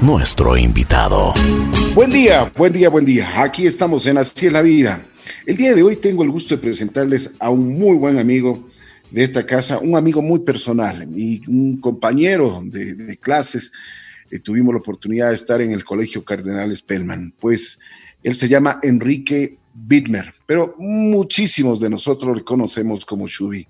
nuestro invitado. Buen día, buen día, buen día. Aquí estamos en Así es la vida. El día de hoy tengo el gusto de presentarles a un muy buen amigo de esta casa, un amigo muy personal y un compañero de, clases. Eh, tuvimos la oportunidad de estar en el Colegio Cardenal Spellman. Pues él se llama Enrique Bittmer, pero muchísimos de nosotros le conocemos como Shubi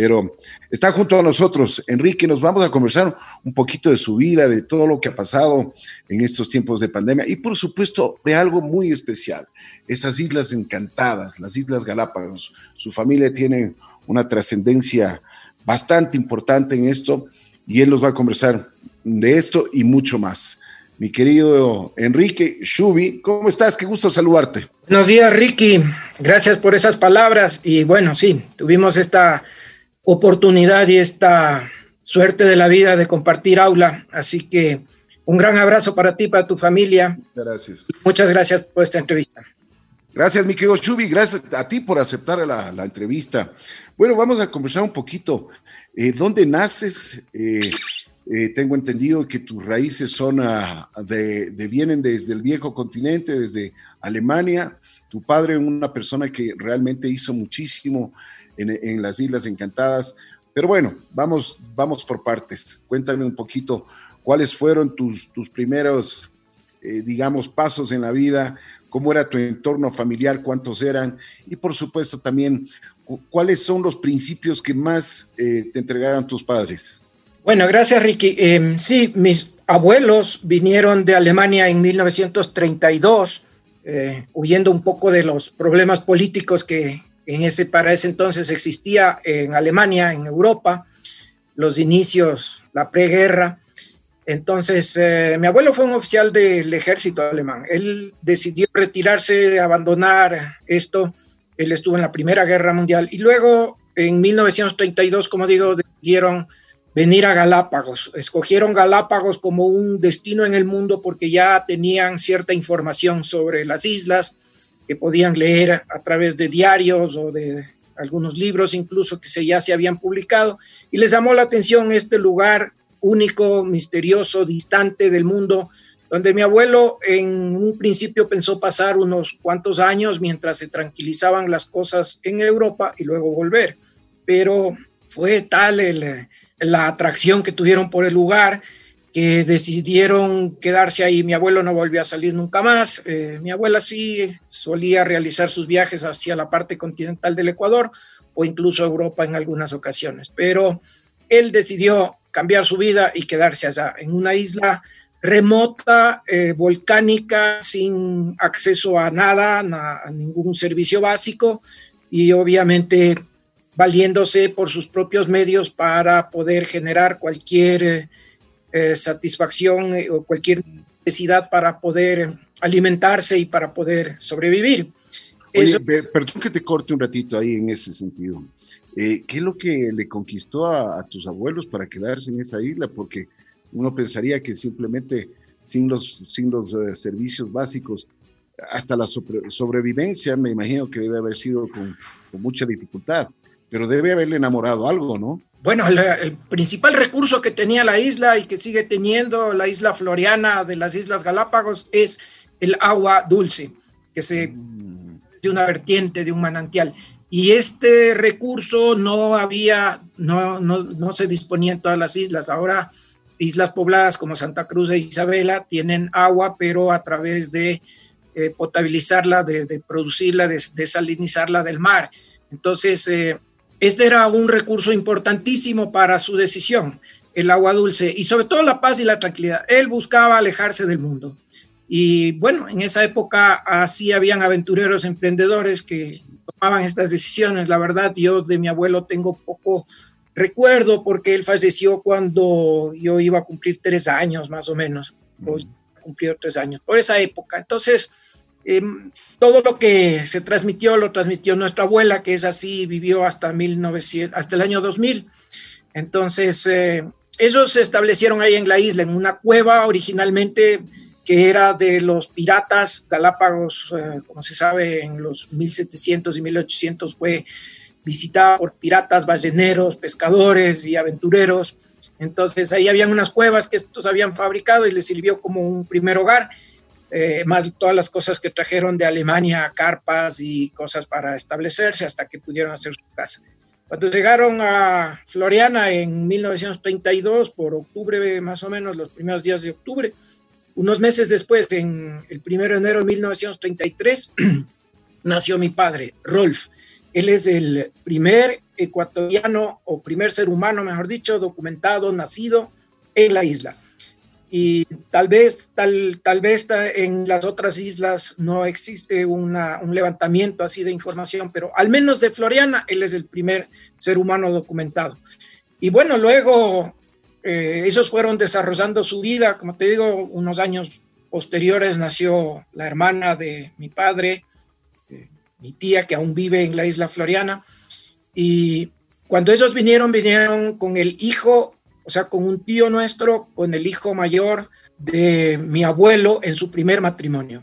pero está junto a nosotros. Enrique, nos vamos a conversar un poquito de su vida, de todo lo que ha pasado en estos tiempos de pandemia y por supuesto de algo muy especial, esas islas encantadas, las Islas Galápagos. Su familia tiene una trascendencia bastante importante en esto y él nos va a conversar de esto y mucho más. Mi querido Enrique Shubi, ¿cómo estás? Qué gusto saludarte. Buenos días, Ricky. Gracias por esas palabras. Y bueno, sí, tuvimos esta oportunidad y esta suerte de la vida de compartir aula. Así que un gran abrazo para ti, para tu familia. Gracias. Muchas gracias por esta entrevista. Gracias, mi querido Chubi. Gracias a ti por aceptar la, entrevista. Bueno, vamos a conversar un poquito. Eh, ¿Dónde naces? Eh, eh, tengo entendido que tus raíces son de, vienen desde el viejo continente, desde Alemania. Tu padre, una persona que realmente hizo muchísimo en, las Islas Encantadas. Pero bueno, vamos, vamos por partes. Cuéntame un poquito cuáles fueron tus, tus primeros, eh, digamos, pasos en la vida, cómo era tu entorno familiar, cuántos eran y por supuesto también cuáles son los principios que más eh, te entregaron tus padres. Bueno, gracias Ricky. Em, sí, mis abuelos vinieron de Alemania en 1932, eh, huyendo un poco de los problemas políticos que, en ese, para ese entonces existía en Alemania, en Europa, los inicios, la preguerra. Entonces, eh, mi abuelo fue un oficial del ejército alemán. Él decidió retirarse, abandonar esto. Él estuvo en la Primera Guerra Mundial y luego, en 1932, como digo, decidieron venir a Galápagos. Escogieron Galápagos como un destino en el mundo porque ya tenían cierta información sobre las islas que podían leer a través de diarios o de algunos libros incluso que se, ya se habían publicado, y les llamó la atención este lugar único, misterioso, distante del mundo, donde mi abuelo en un principio pensó pasar unos cuantos años mientras se tranquilizaban las cosas en Europa y luego volver. Pero fue tal la atracción que tuvieron por el lugar que decidieron quedarse ahí. Mi abuelo no volvió a salir nunca más. Eh, mi abuela sí solía realizar sus viajes hacia la parte continental del Ecuador o incluso Europa en algunas ocasiones, pero él decidió cambiar su vida y quedarse allá, en una isla remota, eh, volcánica, sin acceso a nada, a ningún servicio básico y obviamente valiéndose por sus propios medios para poder generar cualquier eh, satisfacción eh, o cualquier necesidad para poder alimentarse y para poder sobrevivir. perdón que te corte un ratito ahí en ese sentido. Eh, ¿Qué es lo que le conquistó a, tus abuelos para quedarse en esa isla? Porque uno pensaría que simplemente sin los, sin los servicios básicos, hasta la sobrevivencia, me imagino que debe haber sido con, con mucha dificultad, pero debe haberle enamorado algo, ¿no? bueno, el, principal recurso que tenía la isla y que sigue teniendo la isla floriana de las Islas Galápagos es el agua dulce, que se de una vertiente, de un manantial. Y este recurso no había, no, no, no se disponía en todas las islas. Ahora, islas pobladas como Santa Cruz e Isabela tienen agua, pero a través de eh, potabilizarla, de, producirla, de, desalinizarla del mar. Entonces, eh, este era un recurso importantísimo para su decisión, el agua dulce y sobre todo la paz y la tranquilidad. Él buscaba alejarse del mundo. Y bueno, en esa época así habían aventureros emprendedores que tomaban estas decisiones. La verdad, yo de mi abuelo tengo poco recuerdo porque él falleció cuando yo iba a cumplir tres años más o menos. Cumplió tres años por esa época. Entonces, Em, todo lo que se transmitió lo transmitió nuestra abuela, que es así, vivió hasta, 1900, hasta el año 2000. Entonces, eh, ellos se establecieron ahí en la isla, en una cueva originalmente que era de los piratas Galápagos, eh, como se sabe, en los 1700 y 1800 fue visitada por piratas, balleneros, pescadores y aventureros. Entonces ahí habían unas cuevas que estos habían fabricado y les sirvió como un primer hogar, eh, más todas las cosas que trajeron de Alemania, carpas y cosas para establecerse hasta que pudieron hacer su casa. Cuando llegaron a Floriana en 1932, por octubre más o menos, los primeros días de octubre, unos meses después, en el 1 de enero de 1933, nació mi padre, Rolf. Él es el primer ecuatoriano o primer ser humano, mejor dicho, documentado, nacido en la isla. Y tal vez, tal, tal vez en las otras islas no existe un levantamiento así de información, pero al menos de Floriana, él es el primer ser humano documentado. Y bueno, luego eh, esos fueron desarrollando su vida, como te digo, unos años posteriores nació la hermana de mi padre, eh, mi tía que aún vive en la isla Floriana, y cuando ellos vinieron, vinieron con el hijo, o sea, con un tío nuestro, con el hijo mayor de mi abuelo en su primer matrimonio.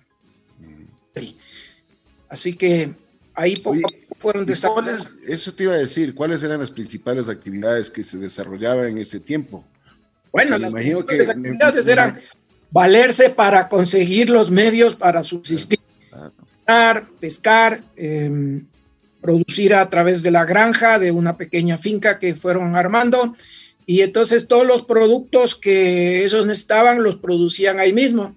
Así que ahí poco fueron desarrollados. Eso te iba a decir, ¿cuáles eran las principales actividades que se desarrollaban en ese tiempo? Bueno, las principales actividades eran valerse para conseguir los medios para subsistir, pescar, eh, producir a través de la granja, de una pequeña finca que fueron armando. Y entonces todos los productos que ellos necesitaban los producían ahí mismo.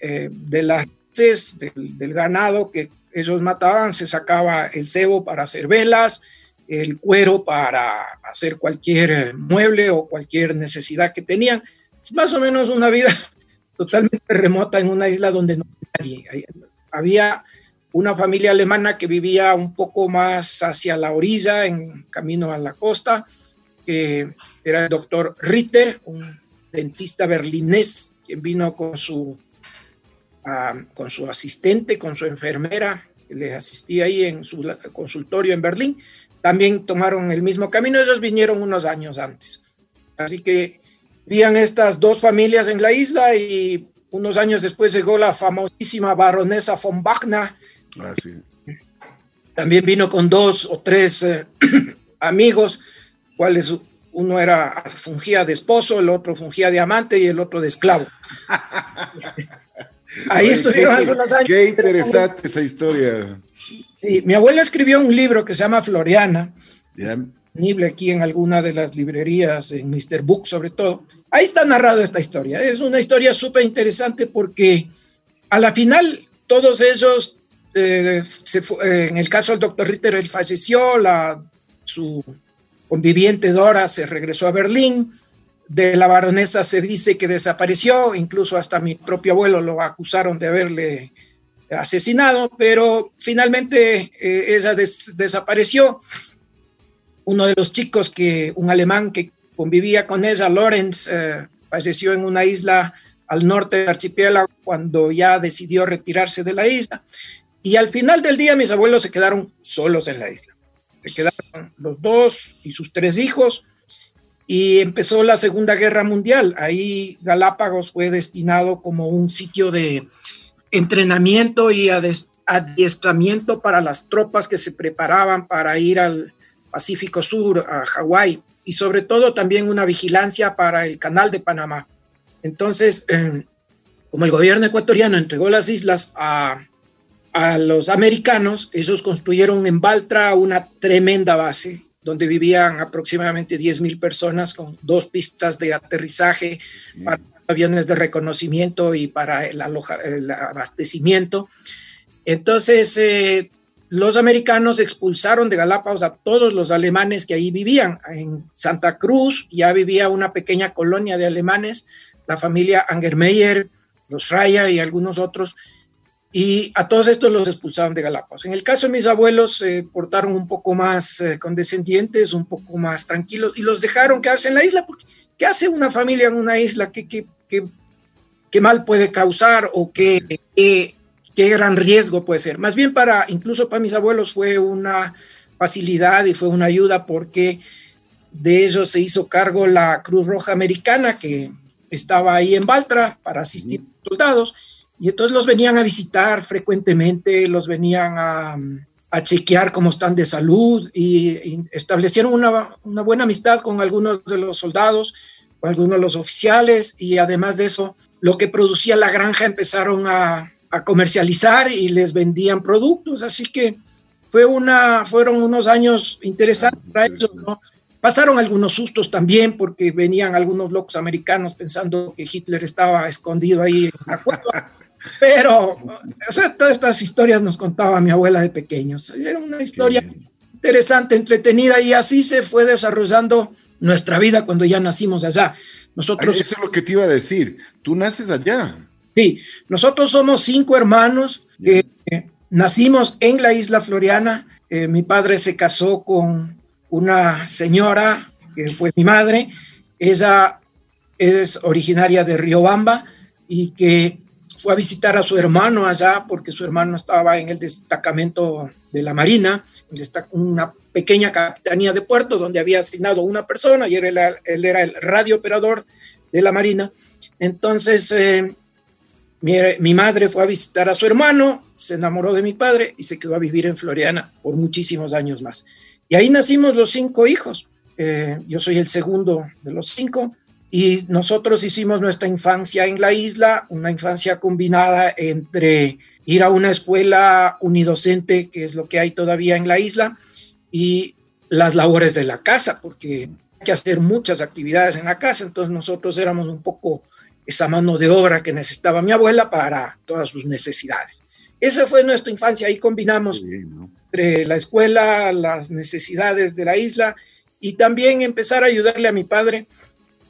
Eh, de las del, del, ganado que ellos mataban se sacaba el cebo para hacer velas, el cuero para hacer cualquier mueble o cualquier necesidad que tenían. Es más o menos una vida totalmente remota en una isla donde no había nadie. Había una familia alemana que vivía un poco más hacia la orilla, en camino a la costa, que era el doctor Ritter, un dentista berlinés, quien vino con su, ah, con su asistente, con su enfermera, que le asistía ahí en su consultorio en Berlín. También tomaron el mismo camino, ellos vinieron unos años antes. Así que vivían estas dos familias en la isla y unos años después llegó la famosísima baronesa von Wagner, Ah, También vino con dos o tres eh, amigos, cuales uno era fungía de esposo, el otro fungía de amante y el otro de esclavo. Ahí estuvieron algunos años. Qué interesante esa historia. Sí, mi abuela escribió un libro que se llama Floriana, disponible aquí en alguna de las librerías, en Mr. Book sobre todo. Ahí está narrado esta historia. Es una historia súper interesante porque a la final todos esos eh, eh, en el caso del doctor Ritter, él falleció, la, su conviviente Dora se regresó a Berlín, de la baronesa se dice que desapareció, incluso hasta mi propio abuelo lo acusaron de haberle asesinado, pero finalmente eh, ella desapareció. Uno de los chicos que, un alemán que convivía con ella, Lorenz, falleció en una isla al norte del archipiélago cuando ya decidió retirarse de la isla. Y al final del día mis abuelos se quedaron solos en la isla. Se quedaron los dos y sus tres hijos y empezó la Segunda Guerra Mundial. Ahí Galápagos fue destinado como un sitio de entrenamiento y adiestramiento para las tropas que se preparaban para ir al Pacífico Sur, a Hawái, y sobre todo también una vigilancia para el Canal de Panamá. Entonces, eh, como el gobierno ecuatoriano entregó las islas a a los americanos, ellos construyeron en Baltra una tremenda base donde vivían aproximadamente 10.000 personas con dos pistas de aterrizaje para aviones de reconocimiento y para el, abastecimiento. Entonces, eh, los americanos expulsaron de Galápagos a todos los alemanes que ahí vivían. En Santa Cruz ya vivía una pequeña colonia de alemanes, la familia Angermeyer, los Raya y algunos otros y a todos estos los expulsaron de Galápagos. En el caso de mis abuelos se portaron un poco más eh, condescendientes, un poco más tranquilos y los dejaron quedarse en la isla, porque ¿qué hace una familia en una isla? ¿Qué, qué, qué, qué mal puede causar o qué, qué, qué gran riesgo puede ser? Más bien para, incluso para mis abuelos fue una facilidad y fue una ayuda porque de ellos se hizo cargo la Cruz Roja Americana que estaba ahí en Baltra para asistir a soldados y entonces los venían a visitar frecuentemente, los venían a, a chequear cómo están de salud y, establecieron una, una, buena amistad con algunos de los soldados. algunos de los oficiales, y además de eso, lo que producía la granja empezaron a, a comercializar y les vendían productos, así que fue una, fueron unos años interesantes para ellos, ¿no? Pasaron algunos sustos también porque venían algunos locos americanos pensando que Hitler estaba escondido ahí en la cueva. Pero, o sea, todas estas historias nos contaba mi abuela de pequeños. Era una historia interesante, entretenida y así se fue desarrollando nuestra vida cuando ya nacimos allá. Nosotros, Eso es lo que te iba a decir. Tú naces allá. Sí, nosotros somos cinco hermanos que nacimos en la isla Floriana. Eh, mi padre se casó con una señora que fue mi madre. Ella es originaria de Riobamba y que fue a visitar a su hermano allá porque su hermano estaba en el destacamento de la Marina, una pequeña capitanía de puerto donde había asignado una persona y él era, él era el radio operador de la Marina. Entonces, eh, mi, mi, madre fue a visitar a su hermano, se enamoró de mi padre y se quedó a vivir en Floriana por muchísimos años más. Y ahí nacimos los cinco hijos. Eh, yo soy el segundo de los cinco. Y nosotros hicimos nuestra infancia en la isla, una infancia combinada entre ir a una escuela unidocente, que es lo que hay todavía en la isla, y las labores de la casa, porque hay que hacer muchas actividades en la casa, entonces nosotros éramos un poco esa mano de obra que necesitaba mi abuela para todas sus necesidades. Esa fue nuestra infancia, ahí combinamos entre la escuela, las necesidades de la isla y también empezar a ayudarle a mi padre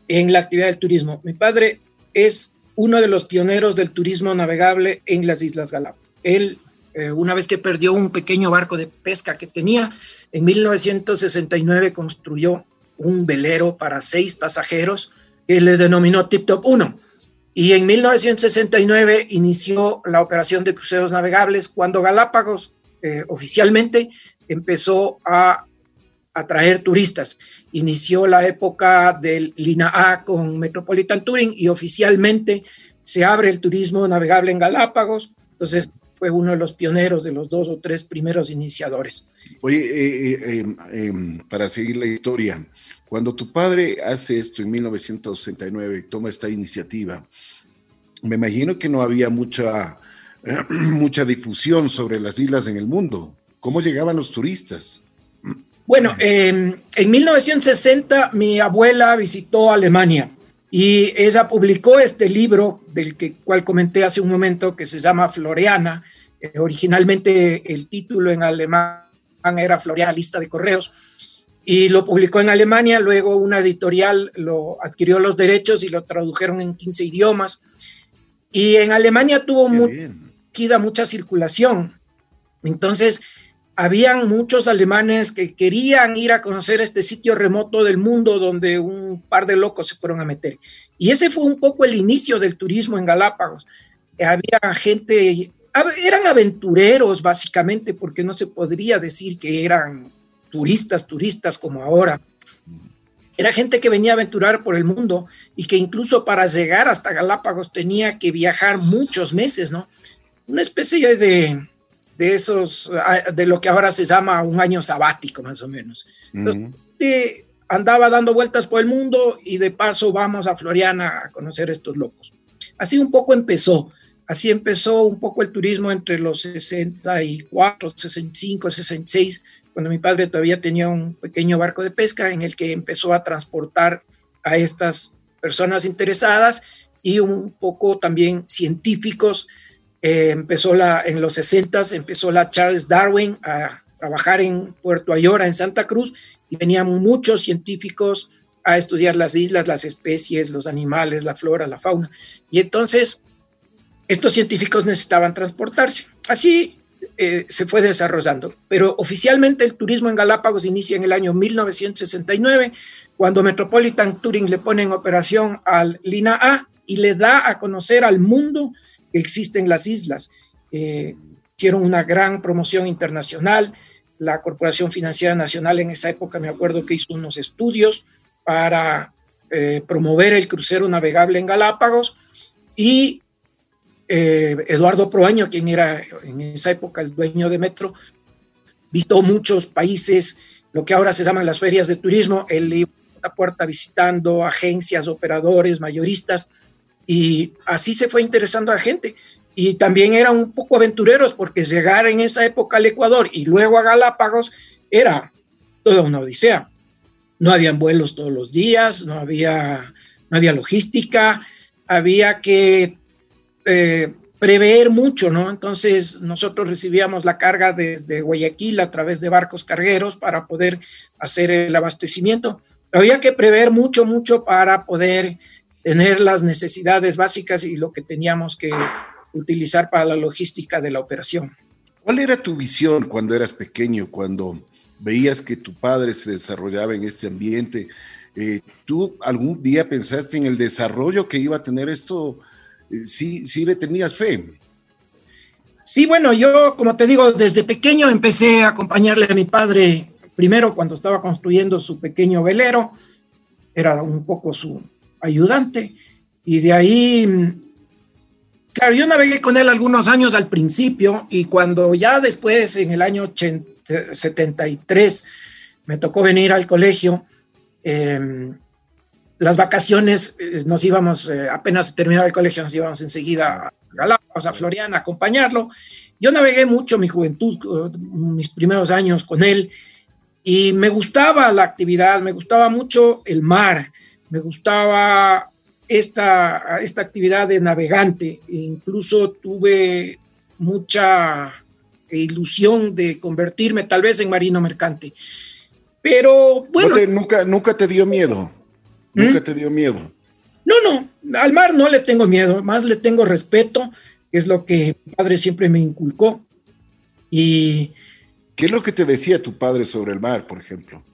en la actividad del turismo. Mi padre es uno de los pioneros del turismo navegable en las Islas Galápagos. Él, eh, una vez que perdió un pequeño barco de pesca que tenía, en 1969 construyó un velero para seis pasajeros que le denominó Tip Top 1. Y en 1969 inició la operación de cruceros navegables cuando Galápagos eh, oficialmente empezó a atraer turistas. Inició la época del Lina A con Metropolitan Touring y oficialmente se abre el turismo navegable en Galápagos. Entonces fue uno de los pioneros, de los dos o tres primeros iniciadores. Oye, eh, eh, em, para seguir la historia, cuando tu padre hace esto en 1969 y toma esta iniciativa, me imagino que no había mucha mucha difusión sobre las islas en el mundo. ¿Cómo llegaban los turistas? Bueno, en 1960 mi abuela visitó Alemania y ella publicó este libro del que, cual comenté hace un momento que se llama Floreana. Eh, originalmente el título en alemán era Floreana Lista de Correos y lo publicó en Alemania. Luego una editorial lo adquirió los derechos y lo tradujeron en 15 idiomas. Y en Alemania tuvo mucho mucha circulación. Entonces, habían muchos alemanes que querían ir a conocer este sitio remoto del mundo donde un par de locos se fueron a meter. Y ese fue un poco el inicio del turismo en Galápagos. Había gente, eran aventureros básicamente, porque no se podría decir que eran turistas, turistas como ahora. Era gente que venía a aventurar por el mundo y que incluso para llegar hasta Galápagos tenía que viajar muchos meses, ¿no? una especie de, de esos, ah, de lo que ahora se llama un año sabático, más o menos. andaba dando vueltas por el mundo y de paso vamos a Floriana a conocer estos locos. Así un poco empezó. Así empezó un poco el turismo entre los 64, 65, 66, cuando mi padre todavía tenía un pequeño barco de pesca en el que empezó a transportar a estas personas interesadas y un poco también científicos eh, empezó la, en los 60 empezó la Charles Darwin a trabajar en Puerto Ayora, en Santa Cruz, y venían muchos científicos a estudiar las islas, las especies, los animales, la flora, la fauna. Y entonces, estos científicos necesitaban transportarse. Así eh, se fue desarrollando. Pero oficialmente el turismo en Galápagos inicia en el año 1969, cuando Metropolitan Touring le pone en operación al Lina A y le da a conocer al mundo existen las islas. Eh, hicieron una gran promoción internacional. La Corporación Financiera Nacional en esa época me acuerdo que hizo unos estudios para eh, promover el crucero navegable en Galápagos y eh, Eduardo Proaño, quien era en esa época el dueño de Metro, visitó muchos países, lo que ahora se llaman las ferias de turismo. Él puerta a puerta visitando agencias, operadores, mayoristas, y así se fue interesando a la gente. Y también eran un poco aventureros porque llegar en esa época al Ecuador y luego a Galápagos era toda una odisea. No habían vuelos todos los días, no había, no había logística, había que eh, prever mucho, ¿no? Entonces nosotros recibíamos la carga desde Guayaquil a través de barcos cargueros para poder hacer el abastecimiento. Había que prever mucho, mucho para poder tener las necesidades básicas y lo que teníamos que utilizar para la logística de la operación. ¿Cuál era tu visión cuando eras pequeño, cuando veías que tu padre se desarrollaba en este ambiente? Eh, ¿Tú algún día pensaste en el desarrollo que iba a tener esto? Eh, sí, sí le tenías fe. Sí, bueno, yo, como te digo, desde pequeño empecé a acompañarle a mi padre, primero cuando estaba construyendo su pequeño velero, era un poco su ayudante, y de ahí, claro, yo navegué con él algunos años al principio, y cuando ya después, en el año 73, me tocó venir al colegio, eh, las vacaciones eh, nos íbamos, eh, apenas terminaba el colegio, nos íbamos enseguida a Galápagos, a Floriana, a acompañarlo. Yo navegué mucho mi juventud, eh, mis primeros años con él, y me gustaba la actividad, me gustaba mucho el mar, me gustaba esta, esta actividad de navegante, e incluso tuve mucha ilusión de convertirme tal vez en marino mercante. Pero bueno. nunca, nunca te dio miedo. ¿Nunca ¿Mm? te dio miedo? No, no, al mar no le tengo miedo, más le tengo respeto, que es lo que mi padre siempre me inculcó. Y. ¿Qué es lo que te decía tu padre sobre el mar, por ejemplo?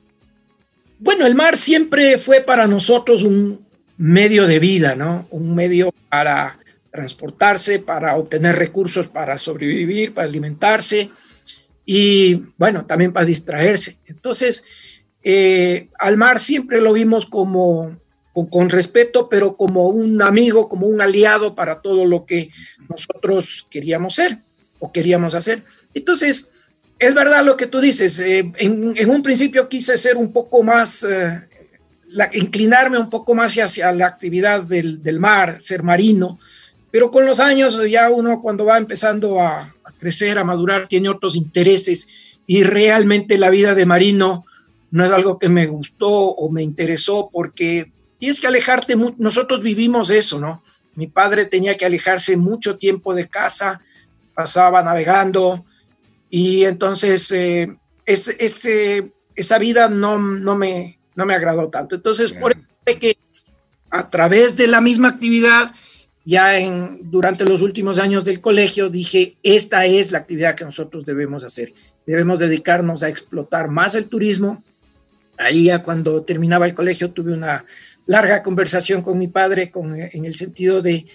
Bueno, el mar siempre fue para nosotros un medio de vida, ¿no? Un medio para transportarse, para obtener recursos, para sobrevivir, para alimentarse y, bueno, también para distraerse. Entonces, eh, al mar siempre lo vimos como con, respeto, pero como un amigo, como un aliado para todo lo que nosotros queríamos ser o queríamos hacer. Entonces, es verdad lo que tú dices. Eh, en, un principio quise ser un poco más, eh, inclinarme un poco más hacia la actividad del, mar, ser marino, pero con los años ya uno cuando va empezando a, a crecer, a madurar, tiene otros intereses y realmente la vida de marino no es algo que me gustó o me interesó porque tienes que alejarte, nosotros vivimos eso, ¿no? Mi padre tenía que alejarse mucho tiempo de casa, pasaba navegando y entonces eh, ese, esa vida no, no, me, no me agradó tanto. Entonces, por eso que a través de la misma actividad, ya en, durante los últimos años del colegio, dije, esta es la actividad que nosotros debemos hacer. Debemos dedicarnos a explotar más el turismo, Ahí ya cuando terminaba el colegio tuve una larga conversación con mi padre con, en el sentido de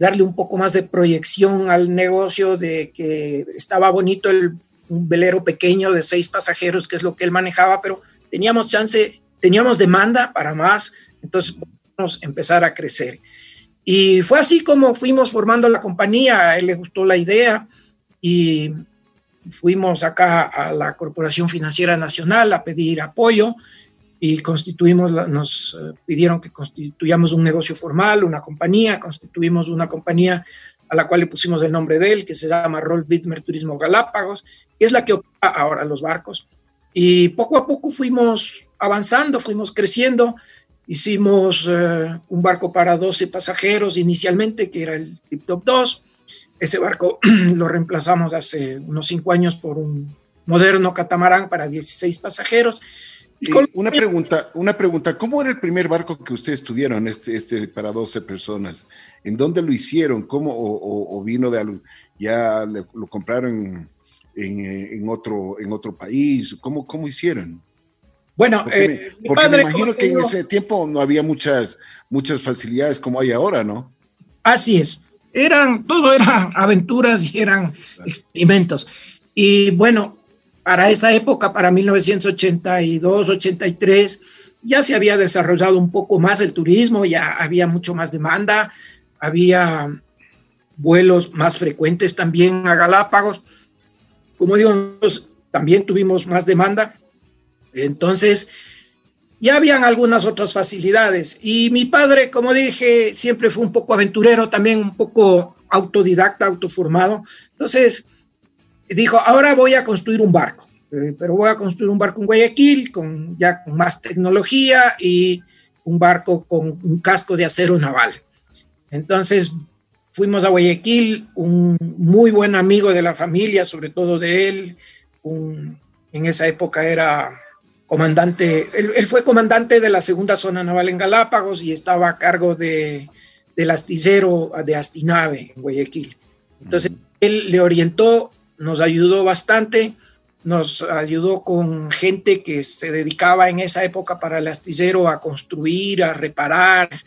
darle un poco más de proyección al negocio, de que estaba bonito el, un velero pequeño de seis pasajeros, que es lo que él manejaba, pero teníamos chance, teníamos demanda para más, entonces podíamos empezar a crecer. Y fue así como fuimos formando la compañía, a él le gustó la idea y fuimos acá a la Corporación Financiera Nacional a pedir apoyo y constituimos, nos eh, pidieron que constituyamos un negocio formal, una compañía, constituimos una compañía a la cual le pusimos el nombre de él, que se llama Roll Wittmer Turismo Galápagos, que es la que opera ahora los barcos. Y poco a poco fuimos avanzando, fuimos creciendo, hicimos eh, un barco para 12 pasajeros inicialmente, que era el Tip Top 2, ese barco lo reemplazamos hace unos cinco años por un moderno catamarán para 16 pasajeros. Una pregunta, una pregunta, ¿cómo era el primer barco que ustedes tuvieron, este, este para 12 personas? ¿En dónde lo hicieron? ¿Cómo o, vino de ya lo compraron en, otro, en otro país? ¿Cómo, cómo hicieron? Bueno, porque, eh, me, imagino que en ese tiempo no había muchas, muchas facilidades como hay ahora, ¿no? Así es eran, todo eran aventuras y eran experimentos. Y bueno, para esa época, para 1982, 83, ya se había desarrollado un poco más el turismo, ya había mucho más demanda, había vuelos más frecuentes también a Galápagos. Como digo, también tuvimos más demanda. Entonces, ya habían algunas otras facilidades. Y mi padre, como dije, siempre fue un poco aventurero, también un poco autodidacta, autoformado. Entonces, dijo, ahora voy a construir un barco, eh, pero voy a construir un barco en Guayaquil con ya con más tecnología y un barco con un casco de acero naval. Entonces fuimos a Guayaquil, un muy buen amigo de la familia, sobre todo de él, en esa época era comandante, él, fue comandante de la segunda zona naval en Galápagos y estaba a cargo de, del astillero de Astinave en Guayaquil. Entonces, él le orientó, nos ayudó bastante, nos ayudó con gente que se dedicaba en esa época para el astillero a construir, a reparar,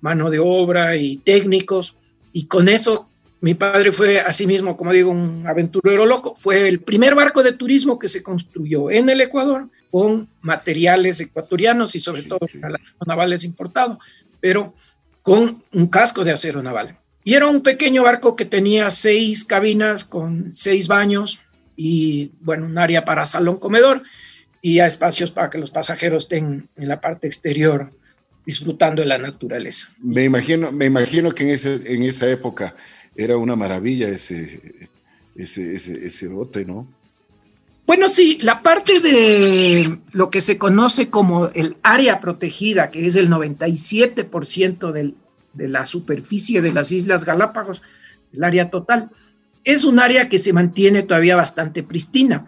mano de obra y técnicos, y con eso mi padre fue, asimismo, como digo, un aventurero loco. Fue el primer barco de turismo que se construyó en el Ecuador con materiales ecuatorianos y sobre todo navales importados, pero con un casco de acero naval. Y era un pequeño barco que tenía seis cabinas con seis baños y, bueno, un área para salón comedor y a espacios para que los pasajeros estén en la parte exterior disfrutando de la naturaleza. Me imagino, me imagino que en, ese, en esa época era una maravilla ese, ese, ese, bote, ¿no? Bueno, sí, la parte de lo que se conoce como el área protegida, que es el 97% del, de la superficie de las Islas Galápagos, el área total, es un área que se mantiene todavía bastante pristina,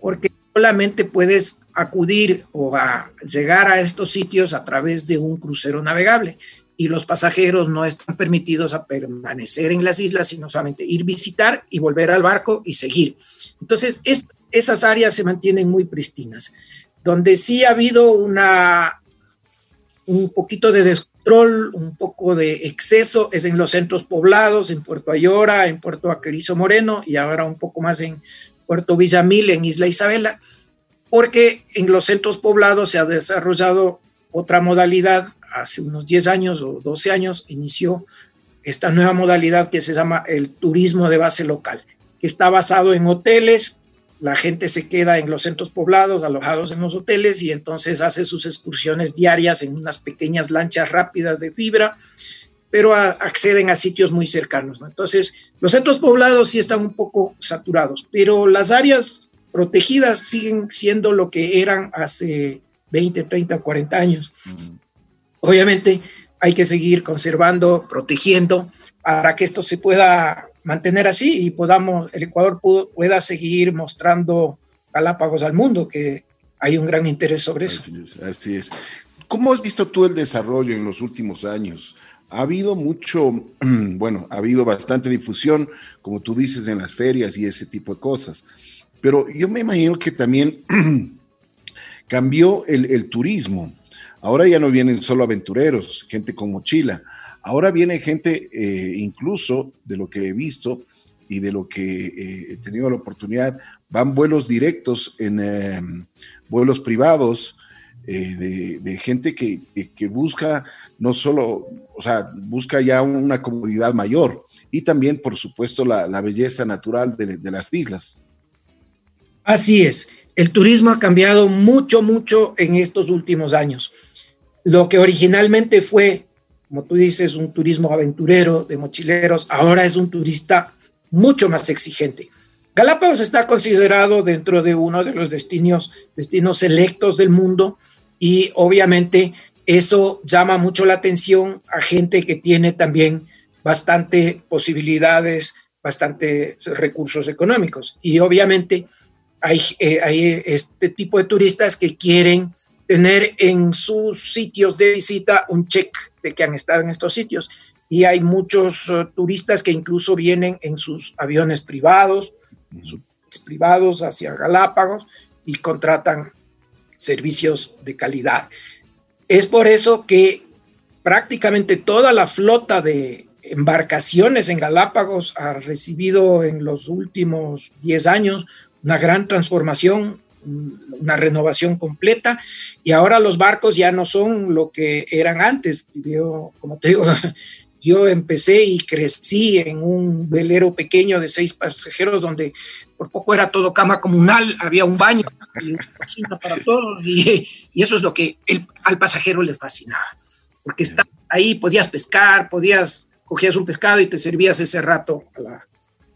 porque solamente puedes acudir o llegar a estos sitios a través de un crucero navegable y los pasajeros no están permitidos a permanecer en las islas, sino solamente ir visitar y volver al barco y seguir. Entonces, esas áreas se mantienen muy pristinas. Donde sí ha habido una, un poquito de descontrol, un poco de exceso, es en los centros poblados, en Puerto Ayora, en Puerto Aquerizo Moreno y ahora un poco más en Puerto Villamil, en Isla Isabela, porque en los centros poblados se ha desarrollado otra modalidad hace unos 10 años o 12 años inició esta nueva modalidad que se llama el turismo de base local, que está basado en hoteles, la gente se queda en los centros poblados, alojados en los hoteles y entonces hace sus excursiones diarias en unas pequeñas lanchas rápidas de fibra, pero acceden a sitios muy cercanos. Entonces, los centros poblados sí están un poco saturados, pero las áreas protegidas siguen siendo lo que eran hace 20, 30, 40 años. Obviamente hay que seguir conservando, protegiendo para que esto se pueda mantener así y podamos, el Ecuador pueda seguir mostrando Galápagos al mundo, que hay un gran interés sobre eso. Así es, ¿Cómo has visto tú el desarrollo en los últimos años? Ha habido mucho, bueno, ha habido bastante difusión, como tú dices, en las ferias y ese tipo de cosas. Pero yo me imagino que también cambió el, el turismo. Ahora ya no vienen solo aventureros, gente con mochila. Ahora viene gente, eh, incluso de lo que he visto y de lo que eh, he tenido la oportunidad, van vuelos directos en em, vuelos privados eh, de, gente que, busca no solo, o sea, busca ya una comodidad mayor y también, por supuesto, la, belleza natural de las islas. Así es, el turismo ha cambiado mucho, mucho en estos últimos años lo que originalmente fue, como tú dices, un turismo aventurero de mochileros, ahora es un turista mucho más exigente. Galápagos está considerado dentro de uno de los destinos, destinos selectos del mundo y obviamente eso llama mucho la atención a gente que tiene también bastante posibilidades, bastante recursos económicos. Y obviamente hay, eh, hay este tipo de turistas que quieren tener en sus sitios de visita un check que han estado en estos sitios. Y hay muchos uh, turistas que incluso vienen en sus aviones privados, sus privados hacia Galápagos y contratan servicios de calidad. Es por eso que prácticamente toda la flota de embarcaciones en Galápagos ha recibido en los últimos 10 años una gran transformación una renovación completa y ahora los barcos ya no son lo que eran antes. Yo, como te digo, Yo empecé y crecí en un velero pequeño de seis pasajeros donde por poco era todo cama comunal, había un baño y cocina para todos y, eso es lo que al pasajero le fascinaba, porque está ahí, podías pescar, podías, cogías un pescado y te servías ese rato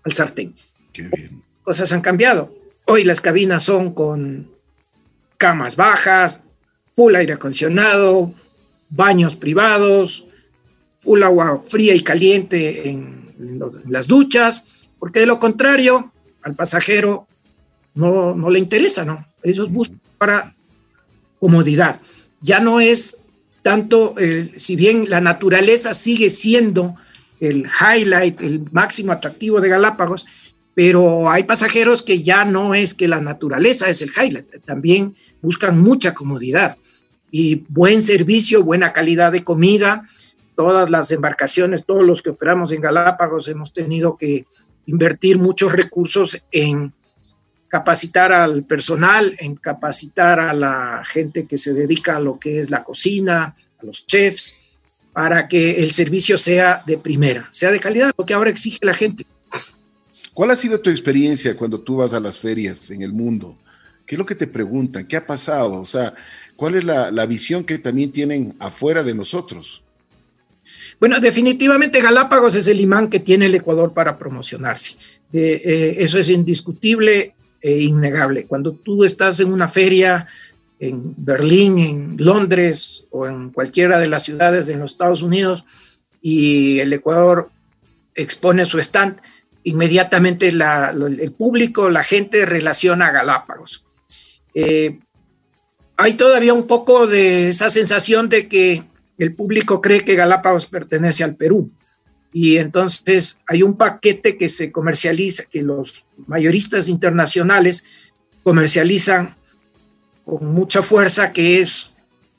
al sartén. Qué bien. Cosas han cambiado. Hoy las cabinas son con camas bajas, full aire acondicionado, baños privados, full agua fría y caliente en, las duchas, porque de lo contrario al pasajero no, no le interesa, ¿no? Ellos buscan para comodidad. Ya no es tanto, si bien la naturaleza sigue siendo el highlight, el máximo atractivo de Galápagos, pero hay pasajeros que ya no es que la naturaleza es el highlight, también buscan mucha comodidad y buen servicio, buena calidad de comida. Todas las embarcaciones, todos los que operamos en Galápagos hemos tenido que invertir muchos recursos en capacitar al personal, en capacitar a la gente que se dedica a lo que es la cocina, a los chefs, para que el servicio sea de primera, sea de calidad, lo que ahora exige la gente. ¿Cuál ha sido tu experiencia cuando tú vas a las ferias en el mundo? ¿Qué es lo que te preguntan? ¿Qué ha pasado? O sea, ¿cuál es la, visión que también tienen afuera de nosotros? Bueno, definitivamente Galápagos es el imán que tiene el Ecuador para promocionarse. Eh, eso es indiscutible e innegable. Cuando tú estás en una feria en Berlín, en Londres o en cualquiera de las ciudades de los Estados Unidos y el Ecuador expone su stand, inmediatamente el público, la gente relaciona a Galápagos. Eh, hay todavía un poco de esa sensación de que el público cree que Galápagos pertenece al Perú. Y entonces hay un paquete que se comercializa, que los mayoristas internacionales comercializan con mucha fuerza, que es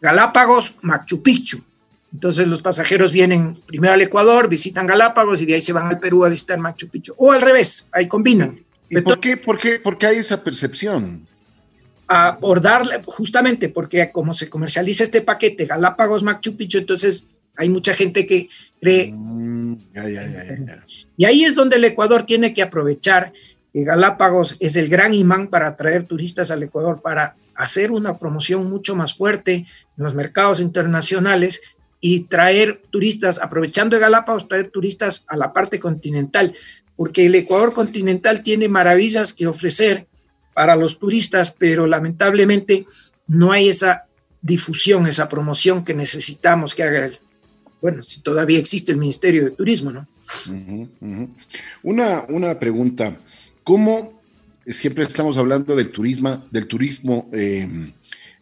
Galápagos, Machu Picchu. Entonces los pasajeros vienen primero al Ecuador, visitan Galápagos y de ahí se van al Perú a visitar Machu Picchu. O al revés, ahí combinan. ¿Y por, qué, por, qué, por qué hay esa percepción? por darle, justamente porque como se comercializa este paquete Galápagos Machu Picchu, entonces hay mucha gente que cree. Mm, y ahí es donde el Ecuador tiene que aprovechar que Galápagos es el gran imán para atraer turistas al Ecuador, para hacer una promoción mucho más fuerte en los mercados internacionales y traer turistas, aprovechando Galápagos, traer turistas a la parte continental, porque el Ecuador continental tiene maravillas que ofrecer para los turistas, pero lamentablemente no hay esa difusión, esa promoción que necesitamos que haga el, bueno, si todavía existe el Ministerio de Turismo, ¿no? Una, una pregunta, ¿cómo siempre estamos hablando del turismo, del turismo eh,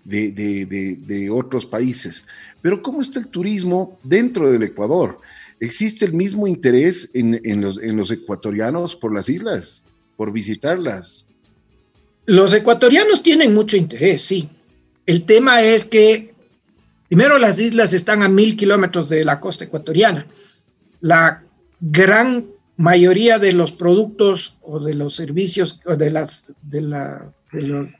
de, otros países. Pero ¿cómo está el turismo dentro del Ecuador? ¿Existe el mismo interés en, los, en los ecuatorianos por las islas, por visitarlas? Los ecuatorianos tienen mucho interés, sí. El tema es que, primero, las islas están a mil kilómetros de la costa ecuatoriana. La gran mayoría de los productos o de los servicios o de las de, la, de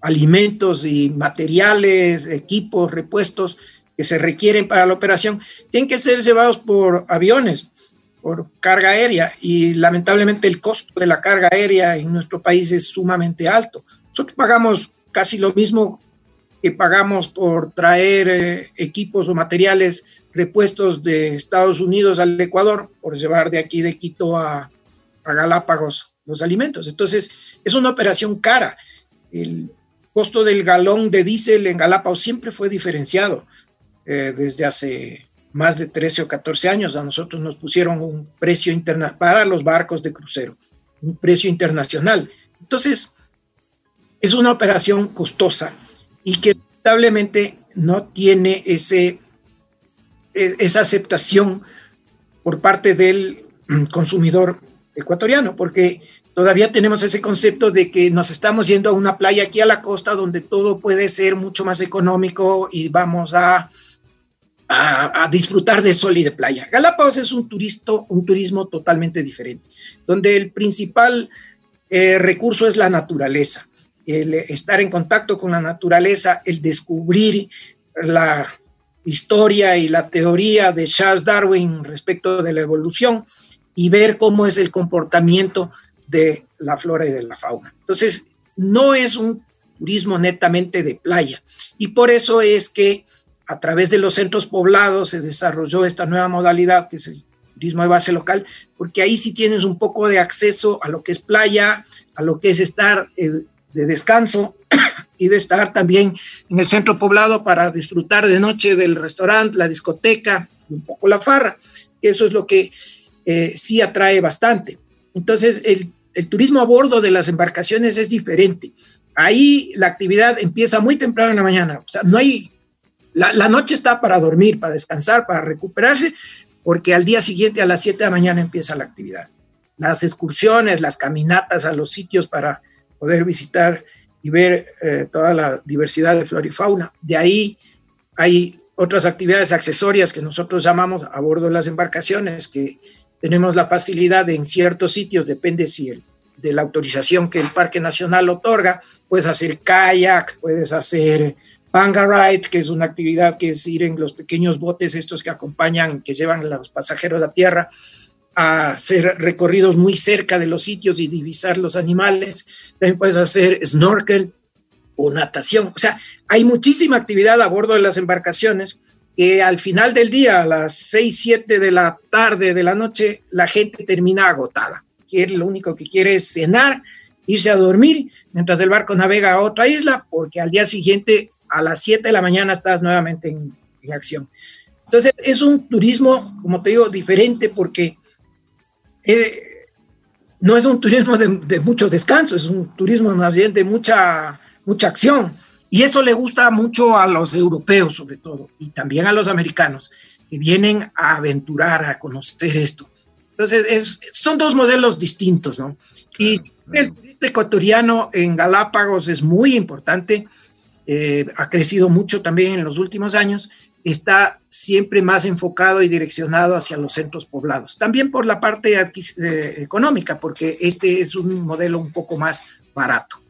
alimentos y materiales, equipos, repuestos que se requieren para la operación, tienen que ser llevados por aviones, por carga aérea, y lamentablemente el costo de la carga aérea en nuestro país es sumamente alto. Nosotros pagamos casi lo mismo que pagamos por traer eh, equipos o materiales repuestos de Estados Unidos al Ecuador, por llevar de aquí de Quito a, a Galápagos los alimentos. Entonces, es una operación cara. El, costo del galón de diésel en Galápagos siempre fue diferenciado. Eh, desde hace más de 13 o 14 años a nosotros nos pusieron un precio interna para los barcos de crucero, un precio internacional. Entonces, es una operación costosa y que lamentablemente no tiene ese, e, esa aceptación por parte del consumidor ecuatoriano, porque todavía tenemos ese concepto de que nos estamos yendo a una playa aquí a la costa donde todo puede ser mucho más económico y vamos a, a, disfrutar de sol y de playa. Galápagos es un, turisto, un turismo totalmente diferente, donde el principal eh, recurso es la naturaleza, el estar en contacto con la naturaleza, el descubrir la, historia y la teoría de Charles Darwin respecto de la evolución y ver cómo es el comportamiento de la flora y de la fauna. Entonces, no es un turismo netamente de playa y por eso es que a través de los centros poblados se desarrolló esta nueva modalidad que es el turismo de base local, porque ahí sí tienes un poco de acceso a lo que es playa, a lo que es estar eh, de descanso y de estar también en el centro poblado para disfrutar de noche del restaurante, la discoteca, un poco la farra. Eso es lo que eh, sí atrae bastante. Entonces, el, el turismo a bordo de las embarcaciones es diferente. Ahí la actividad empieza muy temprano en la mañana. No hay la, la, noche está para dormir, para descansar, para recuperarse, porque al día siguiente a las 7 de la mañana empieza la actividad. Las excursiones, las caminatas a los sitios para poder visitar y ver eh, toda la diversidad de flora y fauna. De ahí hay otras actividades accesorias que nosotros llamamos a bordo de las embarcaciones, que tenemos la facilidad de, en ciertos sitios, depende si el, de la autorización que el Parque Nacional otorga, puedes hacer kayak, puedes hacer Panga Ride, que es una actividad que es ir en los pequeños botes estos que acompañan, que llevan a los pasajeros a tierra, a hacer recorridos muy cerca de los sitios y divisar los animales. También puedes hacer snorkel o natación. O sea, hay muchísima actividad a bordo de las embarcaciones que al final del día, a las 6, 7 de la tarde, de la noche, la gente termina agotada. Quiere, lo único que quiere es cenar, irse a dormir, mientras el barco navega a otra isla, porque al día siguiente, a las 7 de la mañana, estás nuevamente en, en acción. Entonces, es un turismo, como te digo, diferente porque eh, no es un turismo de, de, mucho descanso, es un turismo más bien de mucha, mucha acción. Y eso le gusta mucho a los europeos, sobre todo, y también a los americanos, que vienen a aventurar, a conocer esto. Entonces, es, son dos modelos distintos, ¿no? Y el turista ecuatoriano en Galápagos es muy importante, eh, ha crecido mucho también en los últimos años está siempre más enfocado y direccionado hacia los centros poblados. También por la parte eh, económica, porque este es un modelo un poco más barato.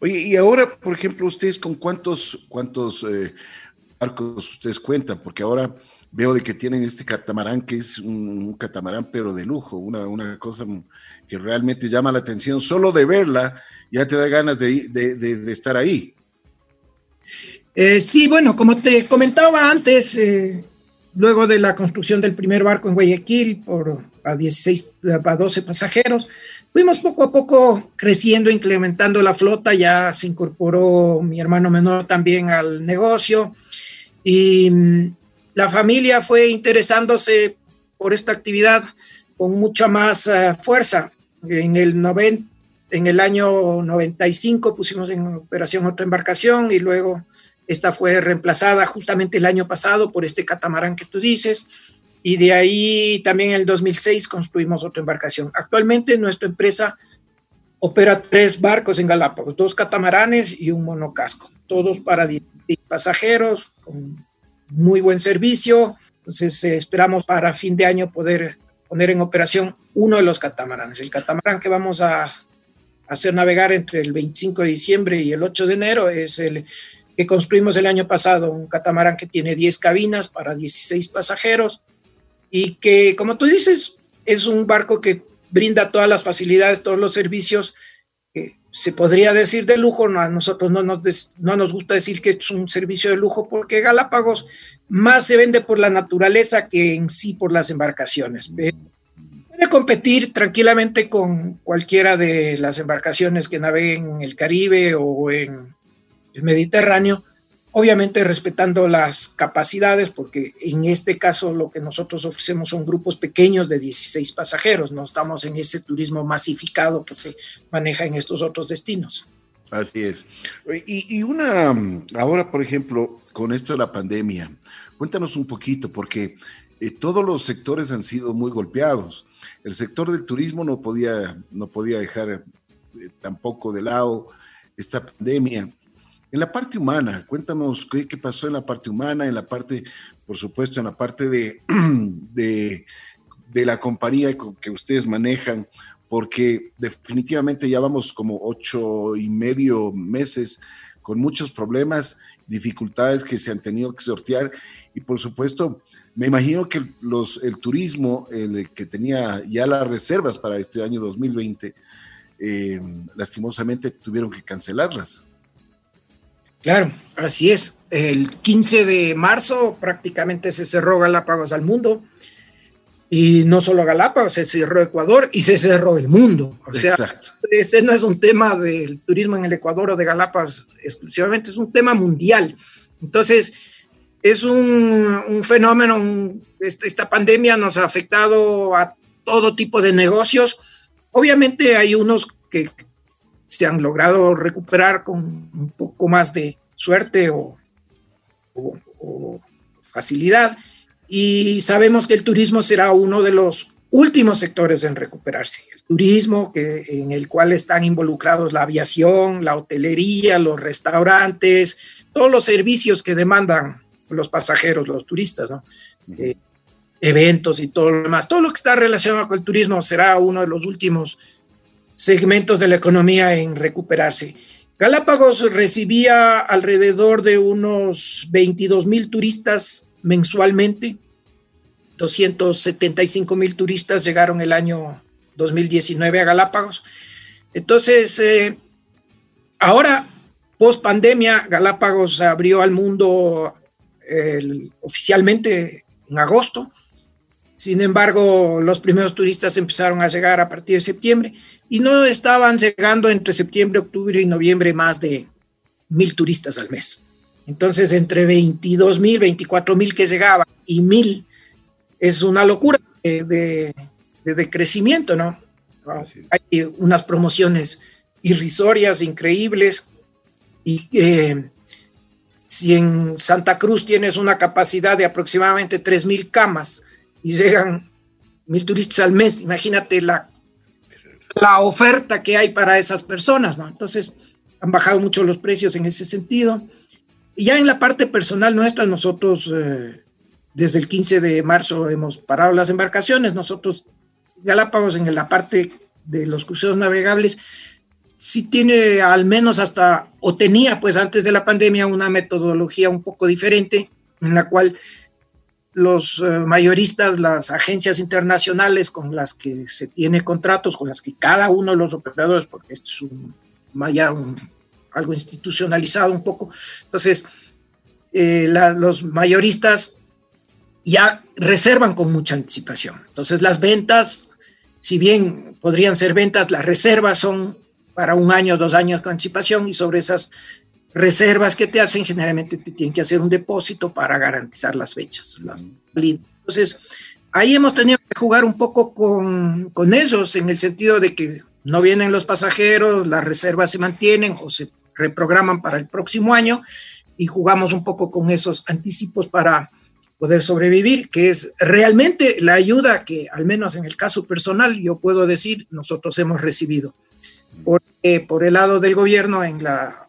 Oye, y ahora, por ejemplo, ustedes con cuántos, cuántos eh, barcos ustedes cuentan, porque ahora veo de que tienen este catamarán que es un, catamarán pero de lujo, una, una, cosa que realmente llama la atención, solo de verla ya te da ganas de, de, de, de estar ahí. Eh, sí, bueno, como te comentaba antes, eh, luego de la construcción del primer barco en Guayaquil por a 16, a 12 pasajeros, fuimos poco a poco creciendo, incrementando la flota, ya se incorporó mi hermano menor también al negocio y mm, la familia fue interesándose por esta actividad con mucha más uh, fuerza. En el 90, en el año 95 pusimos en operación otra embarcación y luego esta fue reemplazada justamente el año pasado por este catamarán que tú dices. Y de ahí también en el 2006 construimos otra embarcación. Actualmente nuestra empresa opera tres barcos en Galápagos, dos catamaranes y un monocasco, todos para 10 pasajeros, con muy buen servicio. Entonces eh, esperamos para fin de año poder poner en operación uno de los catamaranes. El catamarán que vamos a hacer navegar entre el 25 de diciembre y el 8 de enero es el que construimos el año pasado, un catamarán que tiene 10 cabinas para 16 pasajeros y que, como tú dices, es un barco que brinda todas las facilidades, todos los servicios, que se podría decir de lujo, no, a nosotros no nos, no nos gusta decir que es un servicio de lujo porque Galápagos más se vende por la naturaleza que en sí por las embarcaciones. Puede competir tranquilamente con cualquiera de las embarcaciones que naveguen en el Caribe o en el Mediterráneo, obviamente respetando las capacidades, porque en este caso lo que nosotros ofrecemos son grupos pequeños de 16 pasajeros, no estamos en ese turismo masificado que se maneja en estos otros destinos. Así es. Y, una, ahora por ejemplo, con esto de la pandemia, cuéntanos un poquito, porque eh, todos los sectores han sido muy golpeados. El sector del turismo no podía, no podía dejar eh, tampoco de lado esta pandemia. En la parte humana, cuéntanos qué, pasó en la parte humana, en la parte, por supuesto, en la parte de, de, de la compañía que ustedes manejan, porque definitivamente ya vamos como ocho y medio meses con muchos problemas, dificultades que se han tenido que sortear y por supuesto, me imagino que los, el turismo, el que tenía ya las reservas para este año 2020, eh, lastimosamente tuvieron que cancelarlas. Claro, así es. El 15 de marzo prácticamente se cerró Galápagos al mundo. Y no solo Galápagos, se cerró Ecuador y se cerró el mundo. O sea, este no es un tema del turismo en el Ecuador o de Galápagos exclusivamente, es un tema mundial. Entonces, es un, fenómeno, este, esta pandemia nos ha afectado a todo tipo de negocios. Obviamente hay unos que se han logrado recuperar con un poco más de suerte o facilidad y sabemos que el turismo será uno de los últimos sectores en recuperarse. El turismo que, en el cual están involucrados la aviación, la hotelería, los restaurantes, todos los servicios que demandan los pasajeros, los turistas, eh, eventos y todo lo demás. Todo lo que está relacionado con el turismo será uno de los últimos segmentos de la economía en recuperarse. Galápagos recibía alrededor de unos 22 mil turistas mensualmente. 275 mil turistas llegaron el año 2019 a Galápagos. Entonces, eh, ahora, post pandemia, Galápagos abrió al mundo oficialmente en agosto. Sin embargo, los primeros turistas empezaron a llegar a partir de septiembre y no estaban llegando entre septiembre, octubre y noviembre más de mil turistas al mes. Entonces, entre 22 mil, 24 mil que llegaban y mil es una locura de, de, crecimiento, ¿no? Hay unas promociones irrisorias, increíbles, y eh, si en Santa Cruz tienes una capacidad de aproximadamente 3 mil camas y llegan mil turistas al mes, imagínate la, la oferta que hay para esas personas, ¿no? Entonces, han bajado mucho los precios en ese sentido. Y ya en la parte personal nuestra, nosotros eh, desde el 15 de marzo hemos parado las embarcaciones. Nosotros, Galápagos, en la parte de los cruceros navegables, sí tiene al menos hasta, o tenía pues antes de la pandemia, una metodología un poco diferente, en la cual los eh, mayoristas, las agencias internacionales con las que se tiene contratos, con las que cada uno de los operadores, porque es un, algo institucionalizado un poco. Entonces, eh, los mayoristas ya reservan con mucha anticipación. Entonces, las ventas, si bien podrían ser ventas, las reservas son para un año, dos años con anticipación y sobre esas reservas que te hacen, generalmente te tienen que hacer un depósito para garantizar las fechas. Entonces, ahí hemos tenido que jugar un poco con, con ellos en el sentido de que no vienen los pasajeros, las reservas se mantienen o se reprograman para el próximo año y jugamos un poco con esos anticipos para poder sobrevivir, que es realmente la ayuda que, al menos en el caso personal, yo puedo decir, nosotros hemos recibido. Porque por el lado del gobierno, en la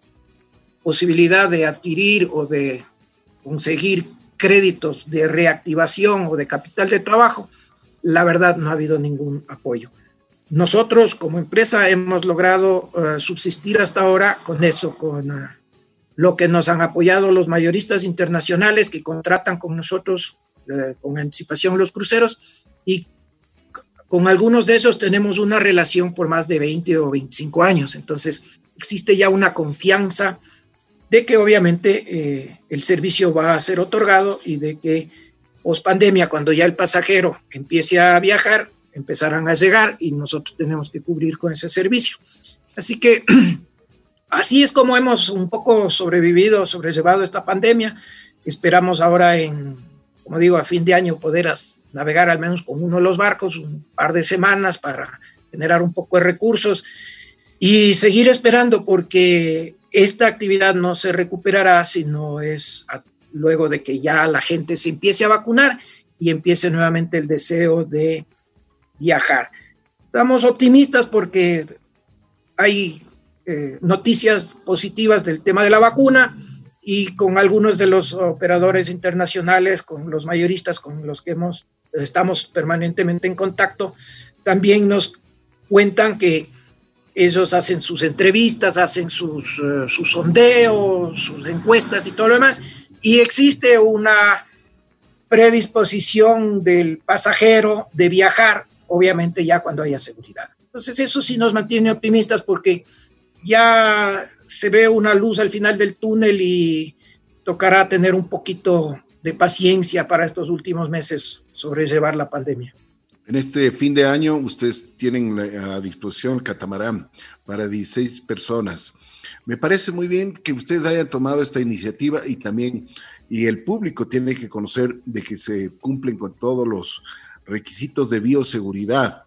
posibilidad de adquirir o de conseguir créditos de reactivación o de capital de trabajo, la verdad no ha habido ningún apoyo. Nosotros como empresa hemos logrado eh, subsistir hasta ahora con eso, con eh, lo que nos han apoyado los mayoristas internacionales que contratan con nosotros eh, con anticipación los cruceros y con algunos de esos tenemos una relación por más de 20 o 25 años. Entonces existe ya una confianza de que obviamente el servicio va a ser otorgado y de que post pandemia, cuando ya el pasajero empiece a viajar, empezarán a llegar y nosotros tenemos que cubrir con ese servicio. Así que así es como hemos un poco sobrevivido, sobrellevado esta pandemia. Esperamos ahora en, como digo, a fin de año poder navegar al menos con uno de los barcos un par de semanas para generar un poco de recursos y seguir esperando porque esta actividad no se recuperará si no es luego de que ya la gente se empiece a vacunar y empiece nuevamente el deseo de viajar. Estamos optimistas porque hay eh, noticias positivas del tema de la vacuna y con algunos de los operadores internacionales, con los mayoristas con los que hemos, estamos permanentemente en contacto, también nos cuentan que ellos hacen sus entrevistas, hacen sus, eh, sus sondeos, sus encuestas y todo lo demás, y existe una predisposición del pasajero de viajar, obviamente ya cuando haya seguridad. Entonces eso sí nos mantiene optimistas porque ya se ve una luz al final del túnel y tocará tener un poquito de paciencia para estos últimos meses sobrellevar la pandemia. En este fin de año ustedes tienen a disposición el catamarán para 16 personas. Me parece muy bien que ustedes hayan tomado esta iniciativa y también y el público tiene que conocer de que se cumplen con todos los requisitos de bioseguridad.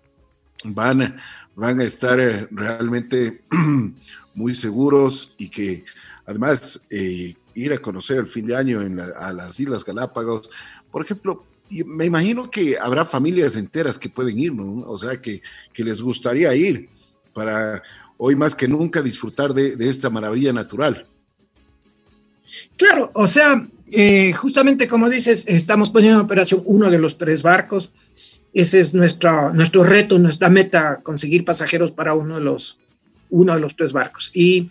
Van, van a estar eh, realmente muy seguros y que además eh, ir a conocer el fin de año en a las Islas Galápagos, por ejemplo, me imagino que habrá familias enteras que pueden ir, ¿no? O sea, que, que les gustaría ir para hoy más que nunca disfrutar de, de esta maravilla natural. Claro, o sea, eh, justamente como dices, estamos poniendo en operación uno de los tres barcos. Ese es nuestro, nuestro reto, nuestra meta, conseguir pasajeros para uno de los, uno de los tres barcos. Y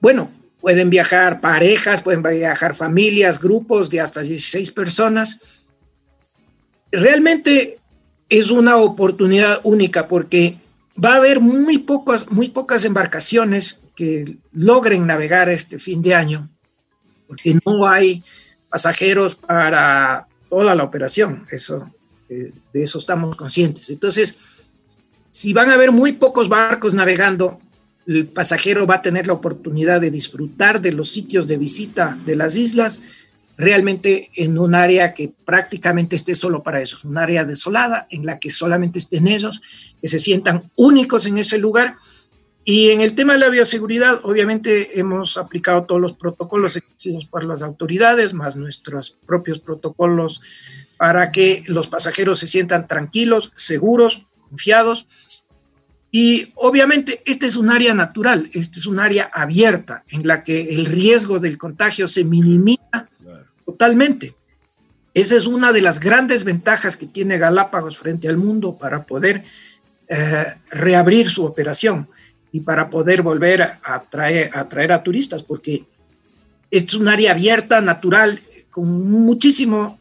bueno, pueden viajar parejas, pueden viajar familias, grupos de hasta 16 personas. Realmente es una oportunidad única porque va a haber muy pocas, muy pocas embarcaciones que logren navegar este fin de año porque no hay pasajeros para toda la operación. Eso, eh, de eso estamos conscientes. Entonces, si van a haber muy pocos barcos navegando, el pasajero va a tener la oportunidad de disfrutar de los sitios de visita de las islas realmente en un área que prácticamente esté solo para eso, un área desolada en la que solamente estén ellos, que se sientan únicos en ese lugar y en el tema de la bioseguridad, obviamente hemos aplicado todos los protocolos exigidos por las autoridades, más nuestros propios protocolos para que los pasajeros se sientan tranquilos, seguros, confiados. Y obviamente este es un área natural, este es un área abierta en la que el riesgo del contagio se minimiza totalmente. Esa es una de las grandes ventajas que tiene Galápagos frente al mundo para poder eh, reabrir su operación y para poder volver a atraer, a atraer a turistas, porque es un área abierta, natural, con muchísimo,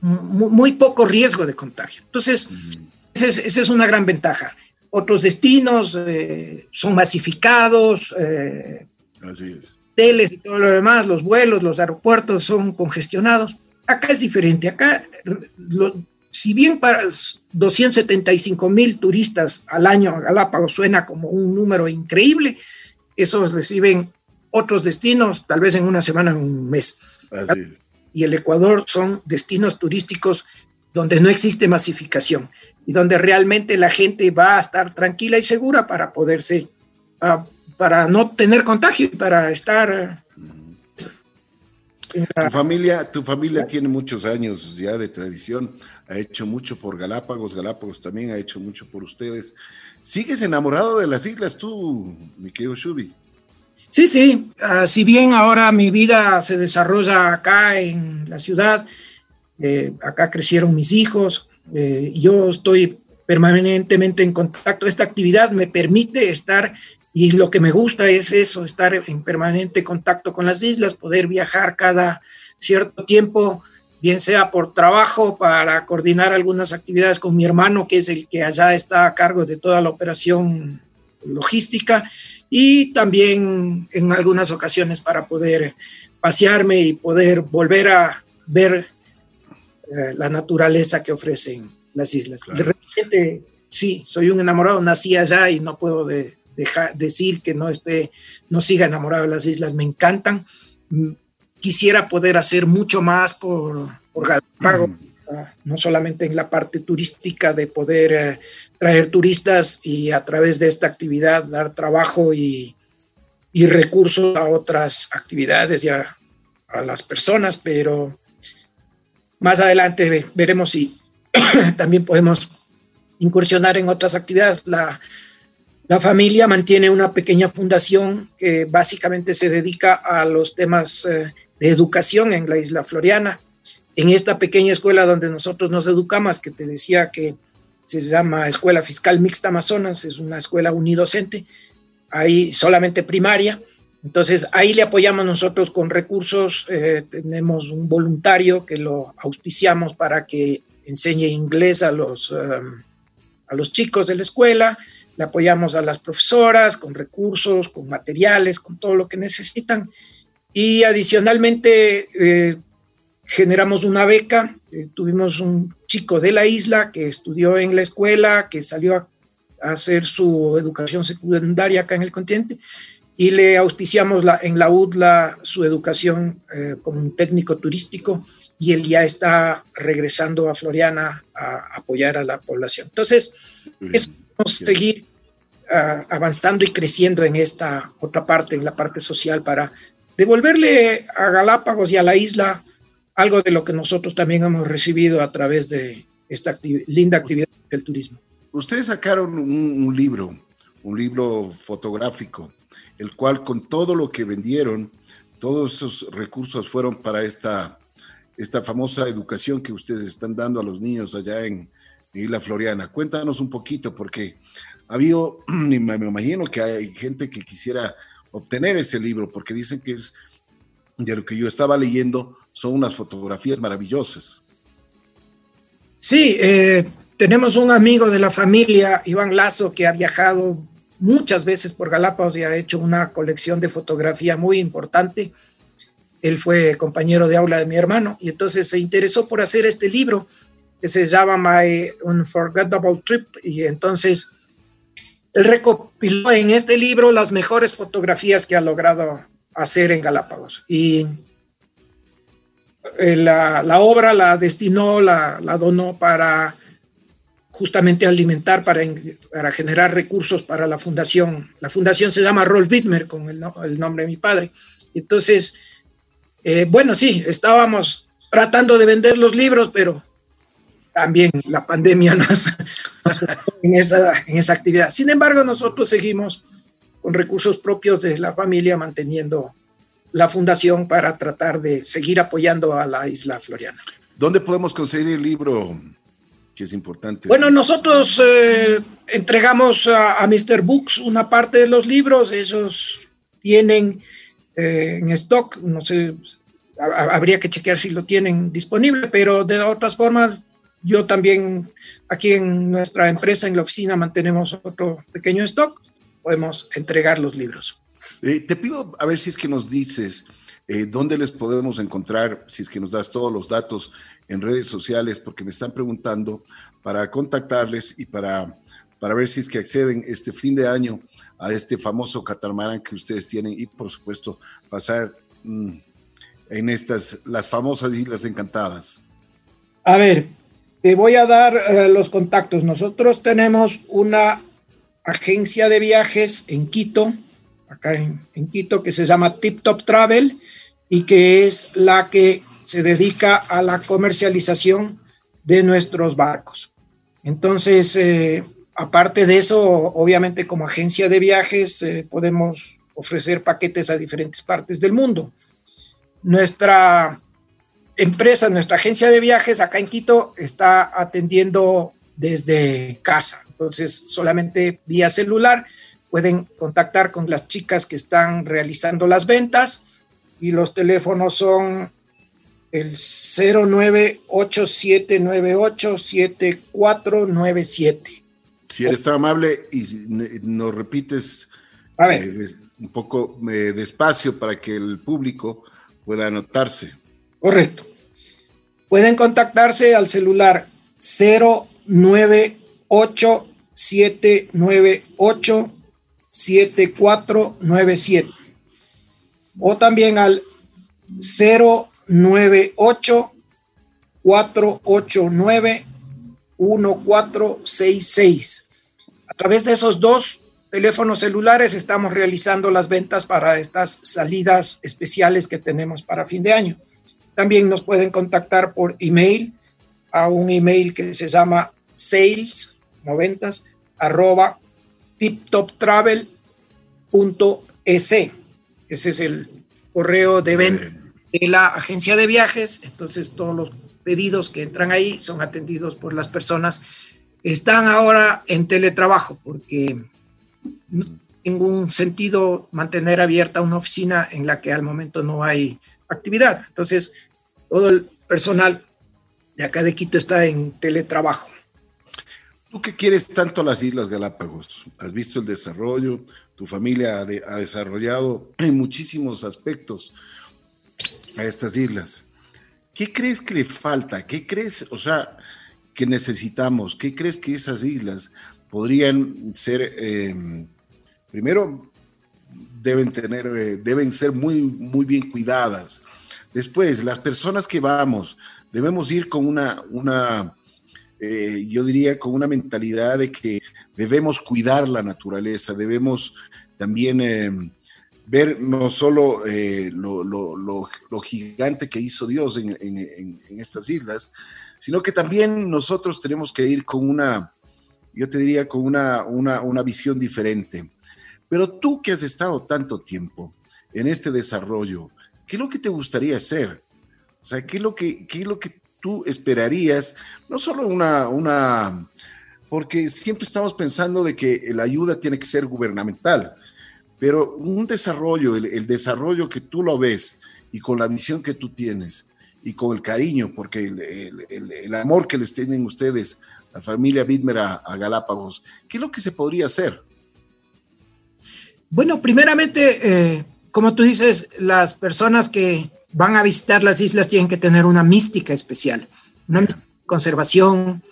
muy, poco riesgo de contagio. Entonces, esa es, una gran ventaja. Otros destinos eh, son masificados, eh, Así hoteles y todo lo demás, los vuelos, los aeropuertos son congestionados. Acá es diferente. Acá si bien para 275 mil turistas al año a Galápagos suena como un número increíble, esos reciben otros destinos, tal vez en una semana, en un mes. Y el Ecuador son destinos turísticos donde no existe masificación y donde realmente la gente va a estar tranquila y segura para poderse, ah, para no tener contagio y para estar tu familia, tu familia tiene muchos años ya de tradición, ha hecho mucho por Galápagos, Galápagos también ha hecho mucho por ustedes. ¿Sigues enamorado de las islas tú, mi querido Shubi? Sí, sí, ah, si bien ahora mi vida se desarrolla acá en la ciudad, eh, acá crecieron mis hijos, eh, yo estoy permanentemente en contacto. Esta actividad me permite estar y lo que me gusta es eso, estar en permanente contacto con las islas, poder viajar cada cierto tiempo, bien sea por trabajo, para coordinar algunas actividades con mi hermano, que es el que allá está a cargo de toda la operación logística, y también en algunas ocasiones para poder pasearme y poder volver a ver eh, la naturaleza que ofrecen las islas. De repente, sí, soy un enamorado, nací allá y no puedo de, decir que no esté, no siga enamorado de las islas, me encantan. Mm, quisiera poder hacer mucho más por, por Galápagos, mm. ah, no solamente en la parte turística de poder eh, traer turistas y a través de esta actividad dar trabajo y, y recursos a otras actividades y a, a, las personas, pero más adelante veremos si también podemos incursionar en otras actividades. La, la familia mantiene una pequeña fundación que básicamente se dedica a los temas eh, de educación en la isla Floriana. En esta pequeña escuela donde nosotros nos educamos, que te decía que se llama Escuela Fiscal Mixta Amazonas, es una escuela unidocente, ahí solamente primaria. Entonces ahí le apoyamos nosotros con recursos, eh, tenemos un voluntario que lo auspiciamos para que enseñe inglés a los, um, a los chicos de la escuela, le apoyamos a las profesoras con recursos, con materiales, con todo lo que necesitan. Y adicionalmente eh, generamos una beca, eh, tuvimos un chico de la isla que estudió en la escuela, que salió a, hacer su educación secundaria acá en el continente y le auspiciamos la, en la UDLA su educación eh, como un técnico turístico y él ya está regresando a Floriana a apoyar a la población. Entonces, es seguir uh, avanzando y creciendo en esta otra parte, en la parte social, para devolverle a Galápagos y a la isla algo de lo que nosotros también hemos recibido a través de esta linda actividad del turismo. Ustedes sacaron un, libro, un libro fotográfico, el cual con todo lo que vendieron, todos esos recursos fueron para esta, esta famosa educación que ustedes están dando a los niños allá en, Isla Floriana. Cuéntanos un poquito, porque ha habido, me imagino que hay gente que quisiera obtener ese libro, porque dicen que es de lo que yo estaba leyendo, son unas fotografías maravillosas. Sí, eh, tenemos un amigo de la familia, Iván Lazo, que ha viajado muchas veces por Galápagos y ha hecho una colección de fotografía muy importante. Él fue compañero de aula de mi hermano y entonces se interesó por hacer este libro que se llama My Unforgettable Trip y entonces él recopiló en este libro las mejores fotografías que ha logrado hacer en Galápagos. Y eh, la, obra la destinó, la, la, donó para justamente alimentar, para, para generar recursos para la fundación. La fundación se llama Rolf Wittmer, con el, el nombre de mi padre. Entonces, eh, bueno, sí, estábamos tratando de vender los libros, pero también la pandemia nos, en, esa, en esa actividad. Sin embargo, nosotros seguimos con recursos propios de la familia, manteniendo la fundación para tratar de seguir apoyando a la isla floriana. ¿Dónde podemos conseguir el libro? Que es importante. Bueno, nosotros eh, entregamos a, Mr. Books una parte de los libros, ellos tienen eh, en stock, no sé, habría que chequear si lo tienen disponible, pero de otras formas, yo también aquí en nuestra empresa, en la oficina, mantenemos otro pequeño stock podemos entregar los libros. Eh, te pido a ver si es que nos dices eh, dónde les podemos encontrar, si es que nos das todos los datos en redes sociales, porque me están preguntando para contactarles y para, para ver si es que acceden este fin de año a este famoso catamarán que ustedes tienen y por supuesto pasar mm, en estas, las famosas Islas Encantadas. A ver, te voy a dar eh, los contactos. Nosotros tenemos una agencia de viajes en Quito, acá en, Quito, que se llama Tip Top Travel y que es la que se dedica a la comercialización de nuestros barcos. Entonces, eh, aparte de eso, obviamente como agencia de viajes eh, podemos ofrecer paquetes a diferentes partes del mundo. Nuestra empresa, nuestra agencia de viajes acá en Quito está atendiendo desde casa. Entonces, solamente vía celular pueden contactar con las chicas que están realizando las ventas y los teléfonos son el 0987987497. Si eres tan amable y nos repites eh, un poco eh, despacio para que el público pueda anotarse. Correcto. Pueden contactarse al celular 098 798 7497 o también al 098 489 1466. A través de esos dos teléfonos celulares estamos realizando las ventas para estas salidas especiales que tenemos para fin de año. También nos pueden contactar por email a un email que se llama sales noventas, arroba tiptoptravel.es. Ese es el correo de venta de la agencia de viajes. Entonces, todos los pedidos que entran ahí son atendidos por las personas están ahora en teletrabajo porque no tiene ningún sentido mantener abierta una oficina en la que al momento no hay actividad. Entonces, todo el personal de acá de Quito está en teletrabajo. ¿Tú qué quieres tanto las Islas Galápagos? ¿Has visto el desarrollo? Tu familia ha, desarrollado en muchísimos aspectos a estas islas. ¿Qué crees que le falta? ¿Qué crees, o sea, que necesitamos? ¿Qué crees que esas islas podrían ser, em, primero, deben tener, eh, deben ser muy, muy bien cuidadas? Después, las personas que vamos, debemos ir con una, una eh, yo diría, con una mentalidad de que debemos cuidar la naturaleza, debemos también em, ver no solo eh, lo, gigante que hizo Dios en, estas islas, sino que también nosotros tenemos que ir con una, yo te diría, con una, una, visión diferente. Pero tú que has estado tanto tiempo en este desarrollo, ¿qué es lo que te gustaría hacer? O sea, ¿qué es lo que, qué es lo que tú esperarías? No solo una, una, porque siempre estamos pensando de que la ayuda tiene que ser gubernamental, pero un desarrollo, el, desarrollo que tú lo ves y con la visión que tú tienes y con el cariño, porque el, amor que les tienen ustedes, la familia Bidmer a, Galápagos, ¿qué es lo que se podría hacer? Bueno, primeramente, eh, como tú dices, las personas que van a visitar las islas tienen que tener una mística especial, una conservación,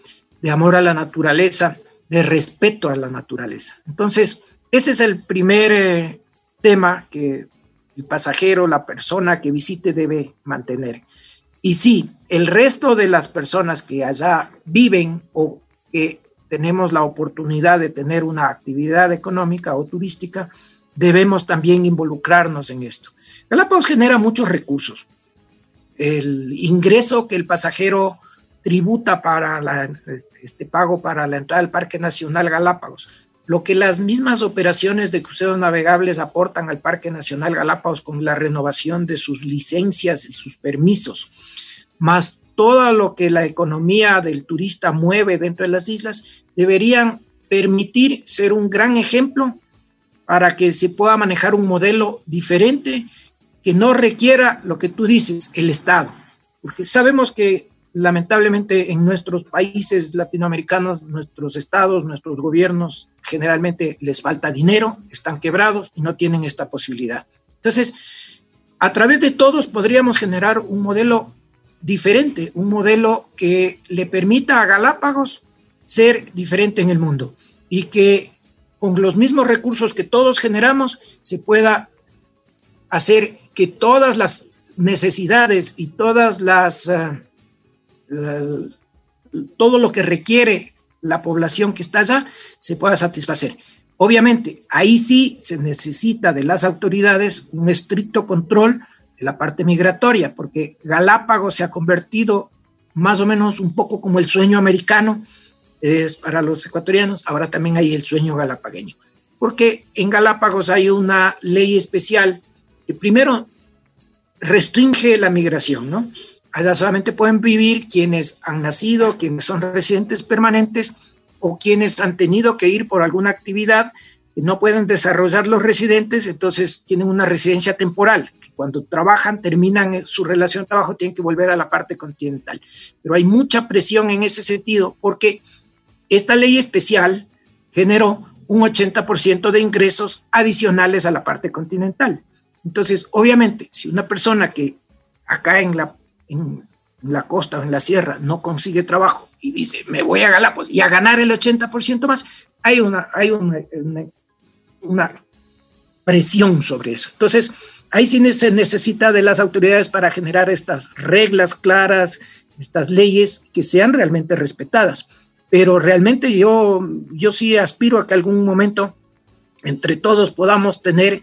de amor a la naturaleza, de respeto a la naturaleza. Entonces, ese es el primer eh, tema que el pasajero, la persona que visite debe mantener. Y sí, el resto de las personas que allá viven o que tenemos la oportunidad de tener una actividad económica o turística, debemos también involucrarnos en esto. Galápagos genera muchos recursos. El ingreso que el pasajero tributa para este pago para la entrada al Parque Nacional Galápagos lo que las mismas operaciones de cruceros navegables aportan al Parque Nacional Galápagos con la renovación de sus licencias y sus permisos, más todo lo que la economía del turista mueve dentro de las islas, deberían permitir ser un gran ejemplo para que se pueda manejar un modelo diferente que no requiera lo que tú dices, el Estado. Porque sabemos que lamentablemente en nuestros países latinoamericanos, nuestros estados, nuestros gobiernos, generalmente les falta dinero, están quebrados y no tienen esta posibilidad. Entonces, a través de todos podríamos generar un modelo diferente, un modelo que le permita a Galápagos ser diferente en el mundo y que con los mismos recursos que todos generamos se pueda hacer que todas las necesidades y todas las... Uh, todo lo que requiere la población que está allá se pueda satisfacer. Obviamente, ahí sí se necesita de las autoridades un estricto control de la parte migratoria, porque Galápagos se ha convertido más o menos un poco como el sueño americano es para los ecuatorianos, ahora también hay el sueño galapagueño, porque en Galápagos hay una ley especial que primero restringe la migración, ¿no? Allá solamente pueden vivir quienes han nacido, quienes son residentes permanentes o quienes han tenido que ir por alguna actividad no pueden desarrollar los residentes, entonces tienen una residencia temporal, cuando trabajan, terminan su relación de trabajo, tienen que volver a la parte continental. Pero hay mucha presión en ese sentido porque esta ley especial generó un 80% de ingresos adicionales a la parte continental. Entonces, obviamente, si una persona que acá en la costa o en la sierra no consigue trabajo y dice, me voy a Galápagos y a ganar el 80% más, hay una, hay una, una, presión sobre eso. Entonces, ahí sí se necesita de las autoridades para generar estas reglas claras, estas leyes que sean realmente respetadas. Pero realmente yo, yo sí aspiro a que algún momento entre todos podamos tener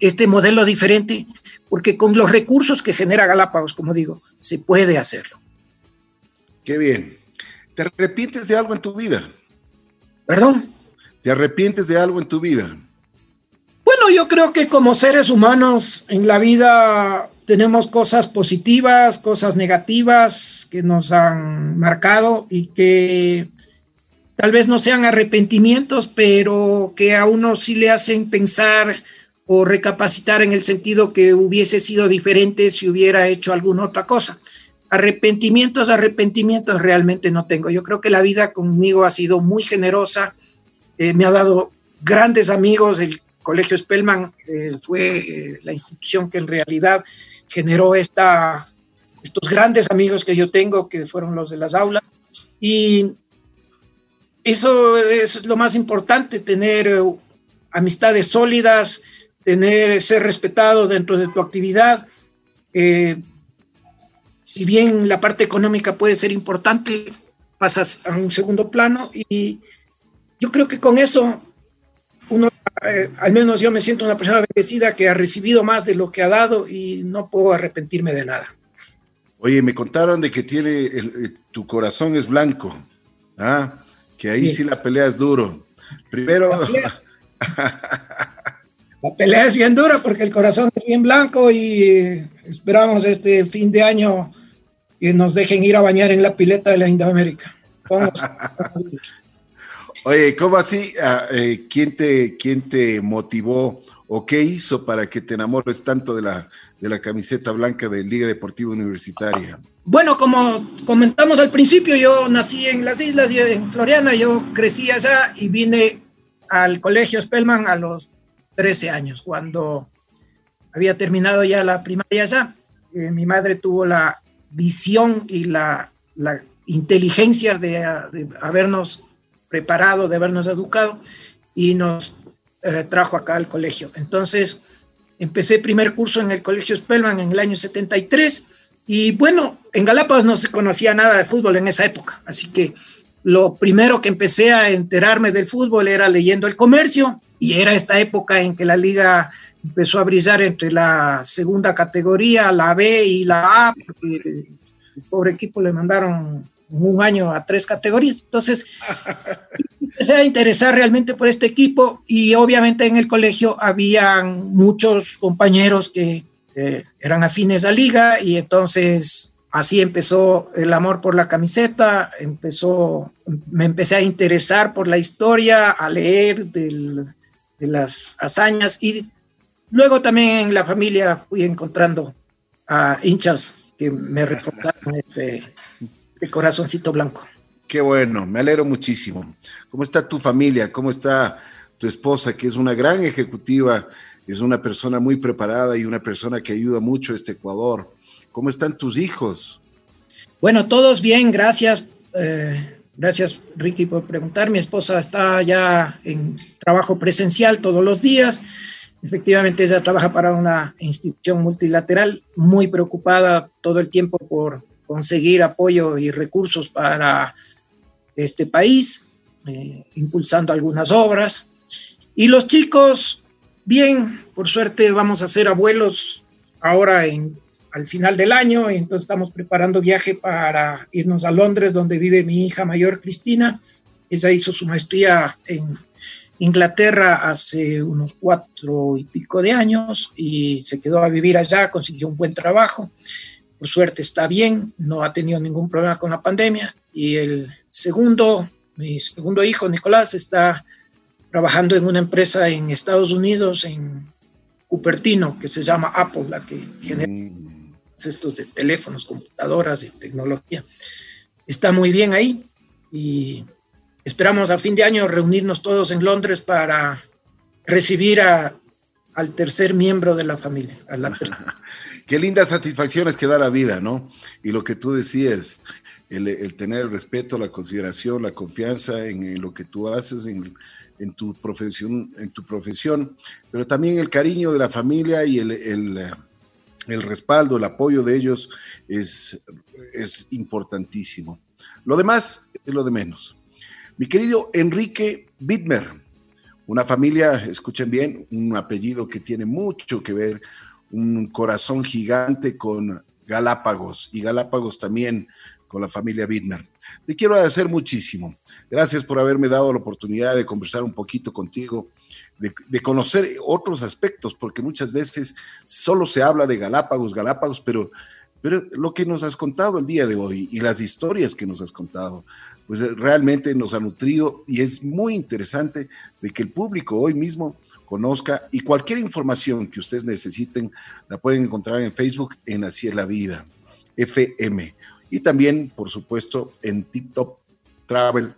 este modelo diferente, porque con los recursos que genera Galápagos, como digo, se puede hacerlo. Qué bien. ¿Te arrepientes de algo en tu vida? ¿Perdón? ¿Te arrepientes de algo en tu vida? Bueno, yo creo que como seres humanos en la vida tenemos cosas positivas, cosas negativas que nos han marcado y que tal vez no sean arrepentimientos, pero que a uno sí le hacen pensar o recapacitar en el sentido que hubiese sido diferente si hubiera hecho alguna otra cosa. Arrepentimientos, arrepentimientos realmente no tengo. Yo creo que la vida conmigo ha sido muy generosa, eh, me ha dado grandes amigos, el Colegio Spellman eh, fue eh, la institución que en realidad generó esta, estos grandes amigos que yo tengo, que fueron los de las aulas. Y eso es lo más importante, tener amistades sólidas, tener, ser respetado dentro de tu actividad. si bien la parte económica puede ser importante, pasas a un segundo plano y yo creo que con eso uno, eh, al menos yo me siento una persona bendecida que ha recibido más de lo que ha dado y no puedo arrepentirme de nada. Oye, me contaron de que tiene eh, tu corazón es blanco, ¿ah? Que ahí sí. la pelea es duro. Primero... La pelea, es bien dura porque el corazón es bien blanco y esperamos este fin de año que nos dejen ir a bañar en la pileta de la Indoamérica. Oye, ¿cómo así? Ah, eh, ¿quién, te, ¿Quién te motivó o qué hizo para que te enamores tanto de la, de la camiseta blanca de Liga Deportiva Universitaria? Bueno, como comentamos al principio, yo nací en las islas, y en Floriana, yo crecí allá y vine al colegio Spellman a los 13 años, cuando había terminado ya la primaria allá. Eh, mi madre tuvo la visión y la, inteligencia de, de habernos preparado, de habernos educado y nos eh, trajo acá al colegio. Entonces, empecé primer curso en el Colegio Spellman en el año 73 y bueno, en Galápagos no se conocía nada de fútbol en esa época, así que lo primero que empecé a enterarme del fútbol era leyendo el comercio y era esta época en que la liga empezó a brillar entre la segunda categoría, la B y la A, porque el pobre equipo le mandaron un año a tres categorías. Entonces, empecé a interesar realmente por este equipo y obviamente en el colegio habían muchos compañeros que eran afines a liga y entonces así empezó el amor por la camiseta, empezó, me empecé a interesar por la historia, a leer de las hazañas y luego también en la familia fui encontrando a hinchas que me recordaron este, el corazoncito blanco. Qué bueno, me alegro muchísimo. ¿Cómo está tu familia? ¿Cómo está tu esposa, que es una gran ejecutiva, es una persona muy preparada y una persona que ayuda mucho a este Ecuador? ¿Cómo están tus hijos? Bueno, todos bien, gracias. Eh, gracias, Ricky, por preguntar. Mi esposa está ya en trabajo presencial todos los días. Efectivamente, ella trabaja para una institución multilateral, muy preocupada todo el tiempo por conseguir apoyo y recursos para este país, eh, impulsando algunas obras. Y los chicos, bien, por suerte vamos a ser abuelos ahora en, al final del año, y entonces estamos preparando viaje para irnos a Londres, donde vive mi hija mayor, Cristina. Ella hizo su maestría en Inglaterra hace unos cuatro y pico de años y se quedó a vivir allá, consiguió un buen trabajo por suerte está bien, no ha tenido ningún problema con la pandemia. Y el segundo, mi segundo hijo, Nicolás, está trabajando en una empresa en Estados Unidos, en Cupertino, que se llama Apple, la que genera mm. estos de teléfonos, computadoras y tecnología. Está muy bien ahí y esperamos a fin de año reunirnos todos en Londres para recibir a, al tercer miembro de la familia, a la Qué lindas satisfacciones que da la vida, ¿no? Y lo que tú decías, el, tener el respeto, la consideración, la confianza en, lo que tú haces, en, tu profesión, en tu profesión, pero también el cariño de la familia y el, el respaldo, el apoyo de ellos es, es importantísimo. Lo demás es lo de menos. Mi querido Enrique Bittmer, una familia, escuchen bien, un apellido que tiene mucho que ver un corazón gigante con Galápagos y Galápagos también con la familia Bittner. Te quiero agradecer muchísimo. Gracias por haberme dado la oportunidad de conversar un poquito contigo, de, conocer otros aspectos, porque muchas veces solo se habla de Galápagos, Galápagos, pero Pero lo que nos has contado el día de hoy y las historias que nos has contado, pues realmente nos ha nutrido y es muy interesante de que el público hoy mismo conozca y cualquier información que ustedes necesiten la pueden encontrar en Facebook en Así es la Vida, FM. Y también, por supuesto, en TikTok Travel,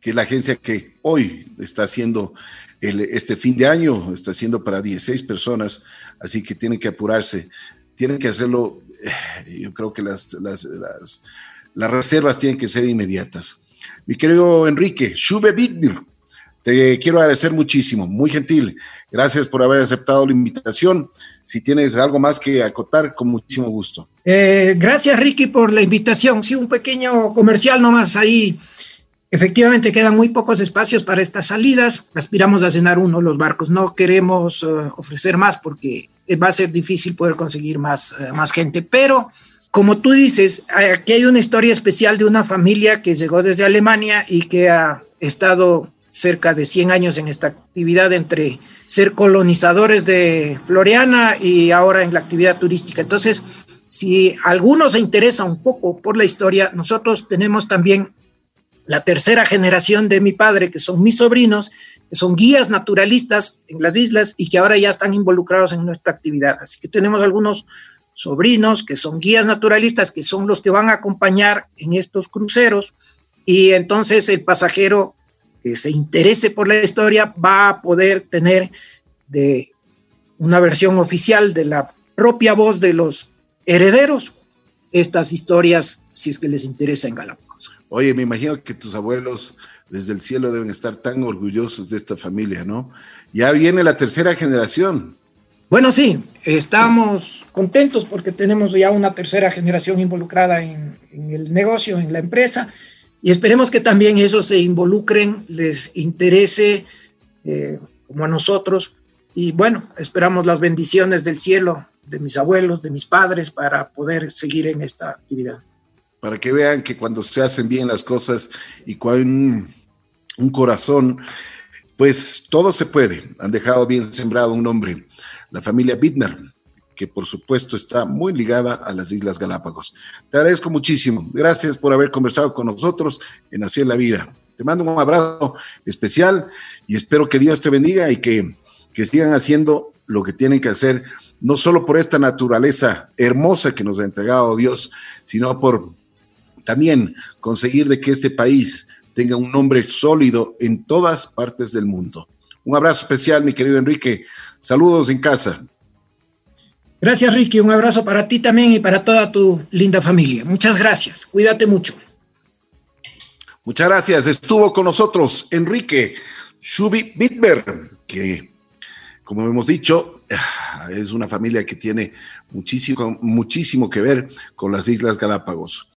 que es la agencia que hoy está haciendo este fin de año, está haciendo para 16 personas, así que tienen que apurarse, tienen que hacerlo, eh, yo creo que las, las, las, reservas tienen que ser inmediatas. Mi querido Enrique, te quiero agradecer muchísimo, muy gentil. Gracias por haber aceptado la invitación. Si tienes algo más que acotar, con muchísimo gusto. Eh, gracias, Ricky, por la invitación. Sí, un pequeño comercial nomás ahí. Efectivamente, quedan muy pocos espacios para estas salidas. Aspiramos a cenar uno los barcos. No queremos eh, ofrecer más porque va a ser difícil poder conseguir más, eh, más gente. Pero, como tú dices, aquí hay una historia especial de una familia que llegó desde Alemania y que ha estado cerca de 100 años en esta actividad entre ser colonizadores de Floriana y ahora en la actividad turística. Entonces, si alguno se interesa un poco por la historia, nosotros tenemos también la tercera generación de mi padre, que son mis sobrinos, que son guías naturalistas en las islas y que ahora ya están involucrados en nuestra actividad. Así que tenemos algunos sobrinos que son guías naturalistas, que son los que van a acompañar en estos cruceros. Y entonces el pasajero que se interese por la historia va a poder tener de una versión oficial de la propia voz de los herederos estas historias si es que les interesa en Galápagos. Oye, me imagino que tus abuelos desde el cielo deben estar tan orgullosos de esta familia, ¿no? Ya viene la tercera generación. Bueno, sí, estamos contentos porque tenemos ya una tercera generación involucrada en, en el negocio, en la empresa, y esperemos que también eso se involucren, les interese eh, como a nosotros. Y bueno, esperamos las bendiciones del cielo de mis abuelos, de mis padres, para poder seguir en esta actividad. Para que vean que cuando se hacen bien las cosas y con un, un corazón, pues todo se puede. Han dejado bien sembrado un nombre. La familia Bittner, que por supuesto está muy ligada a las Islas Galápagos. Te agradezco muchísimo. Gracias por haber conversado con nosotros en Así es la Vida. Te mando un abrazo especial y espero que Dios te bendiga y que, que sigan haciendo lo que tienen que hacer, no solo por esta naturaleza hermosa que nos ha entregado Dios, sino por también conseguir de que este país tenga un nombre sólido en todas partes del mundo. Un abrazo especial, mi querido Enrique. Saludos en casa. Gracias, Ricky. Un abrazo para ti también y para toda tu linda familia. Muchas gracias. Cuídate mucho. Muchas gracias. Estuvo con nosotros Enrique Shubi Bitber, que, como hemos dicho, es una familia que tiene muchísimo, muchísimo que ver con las Islas Galápagos.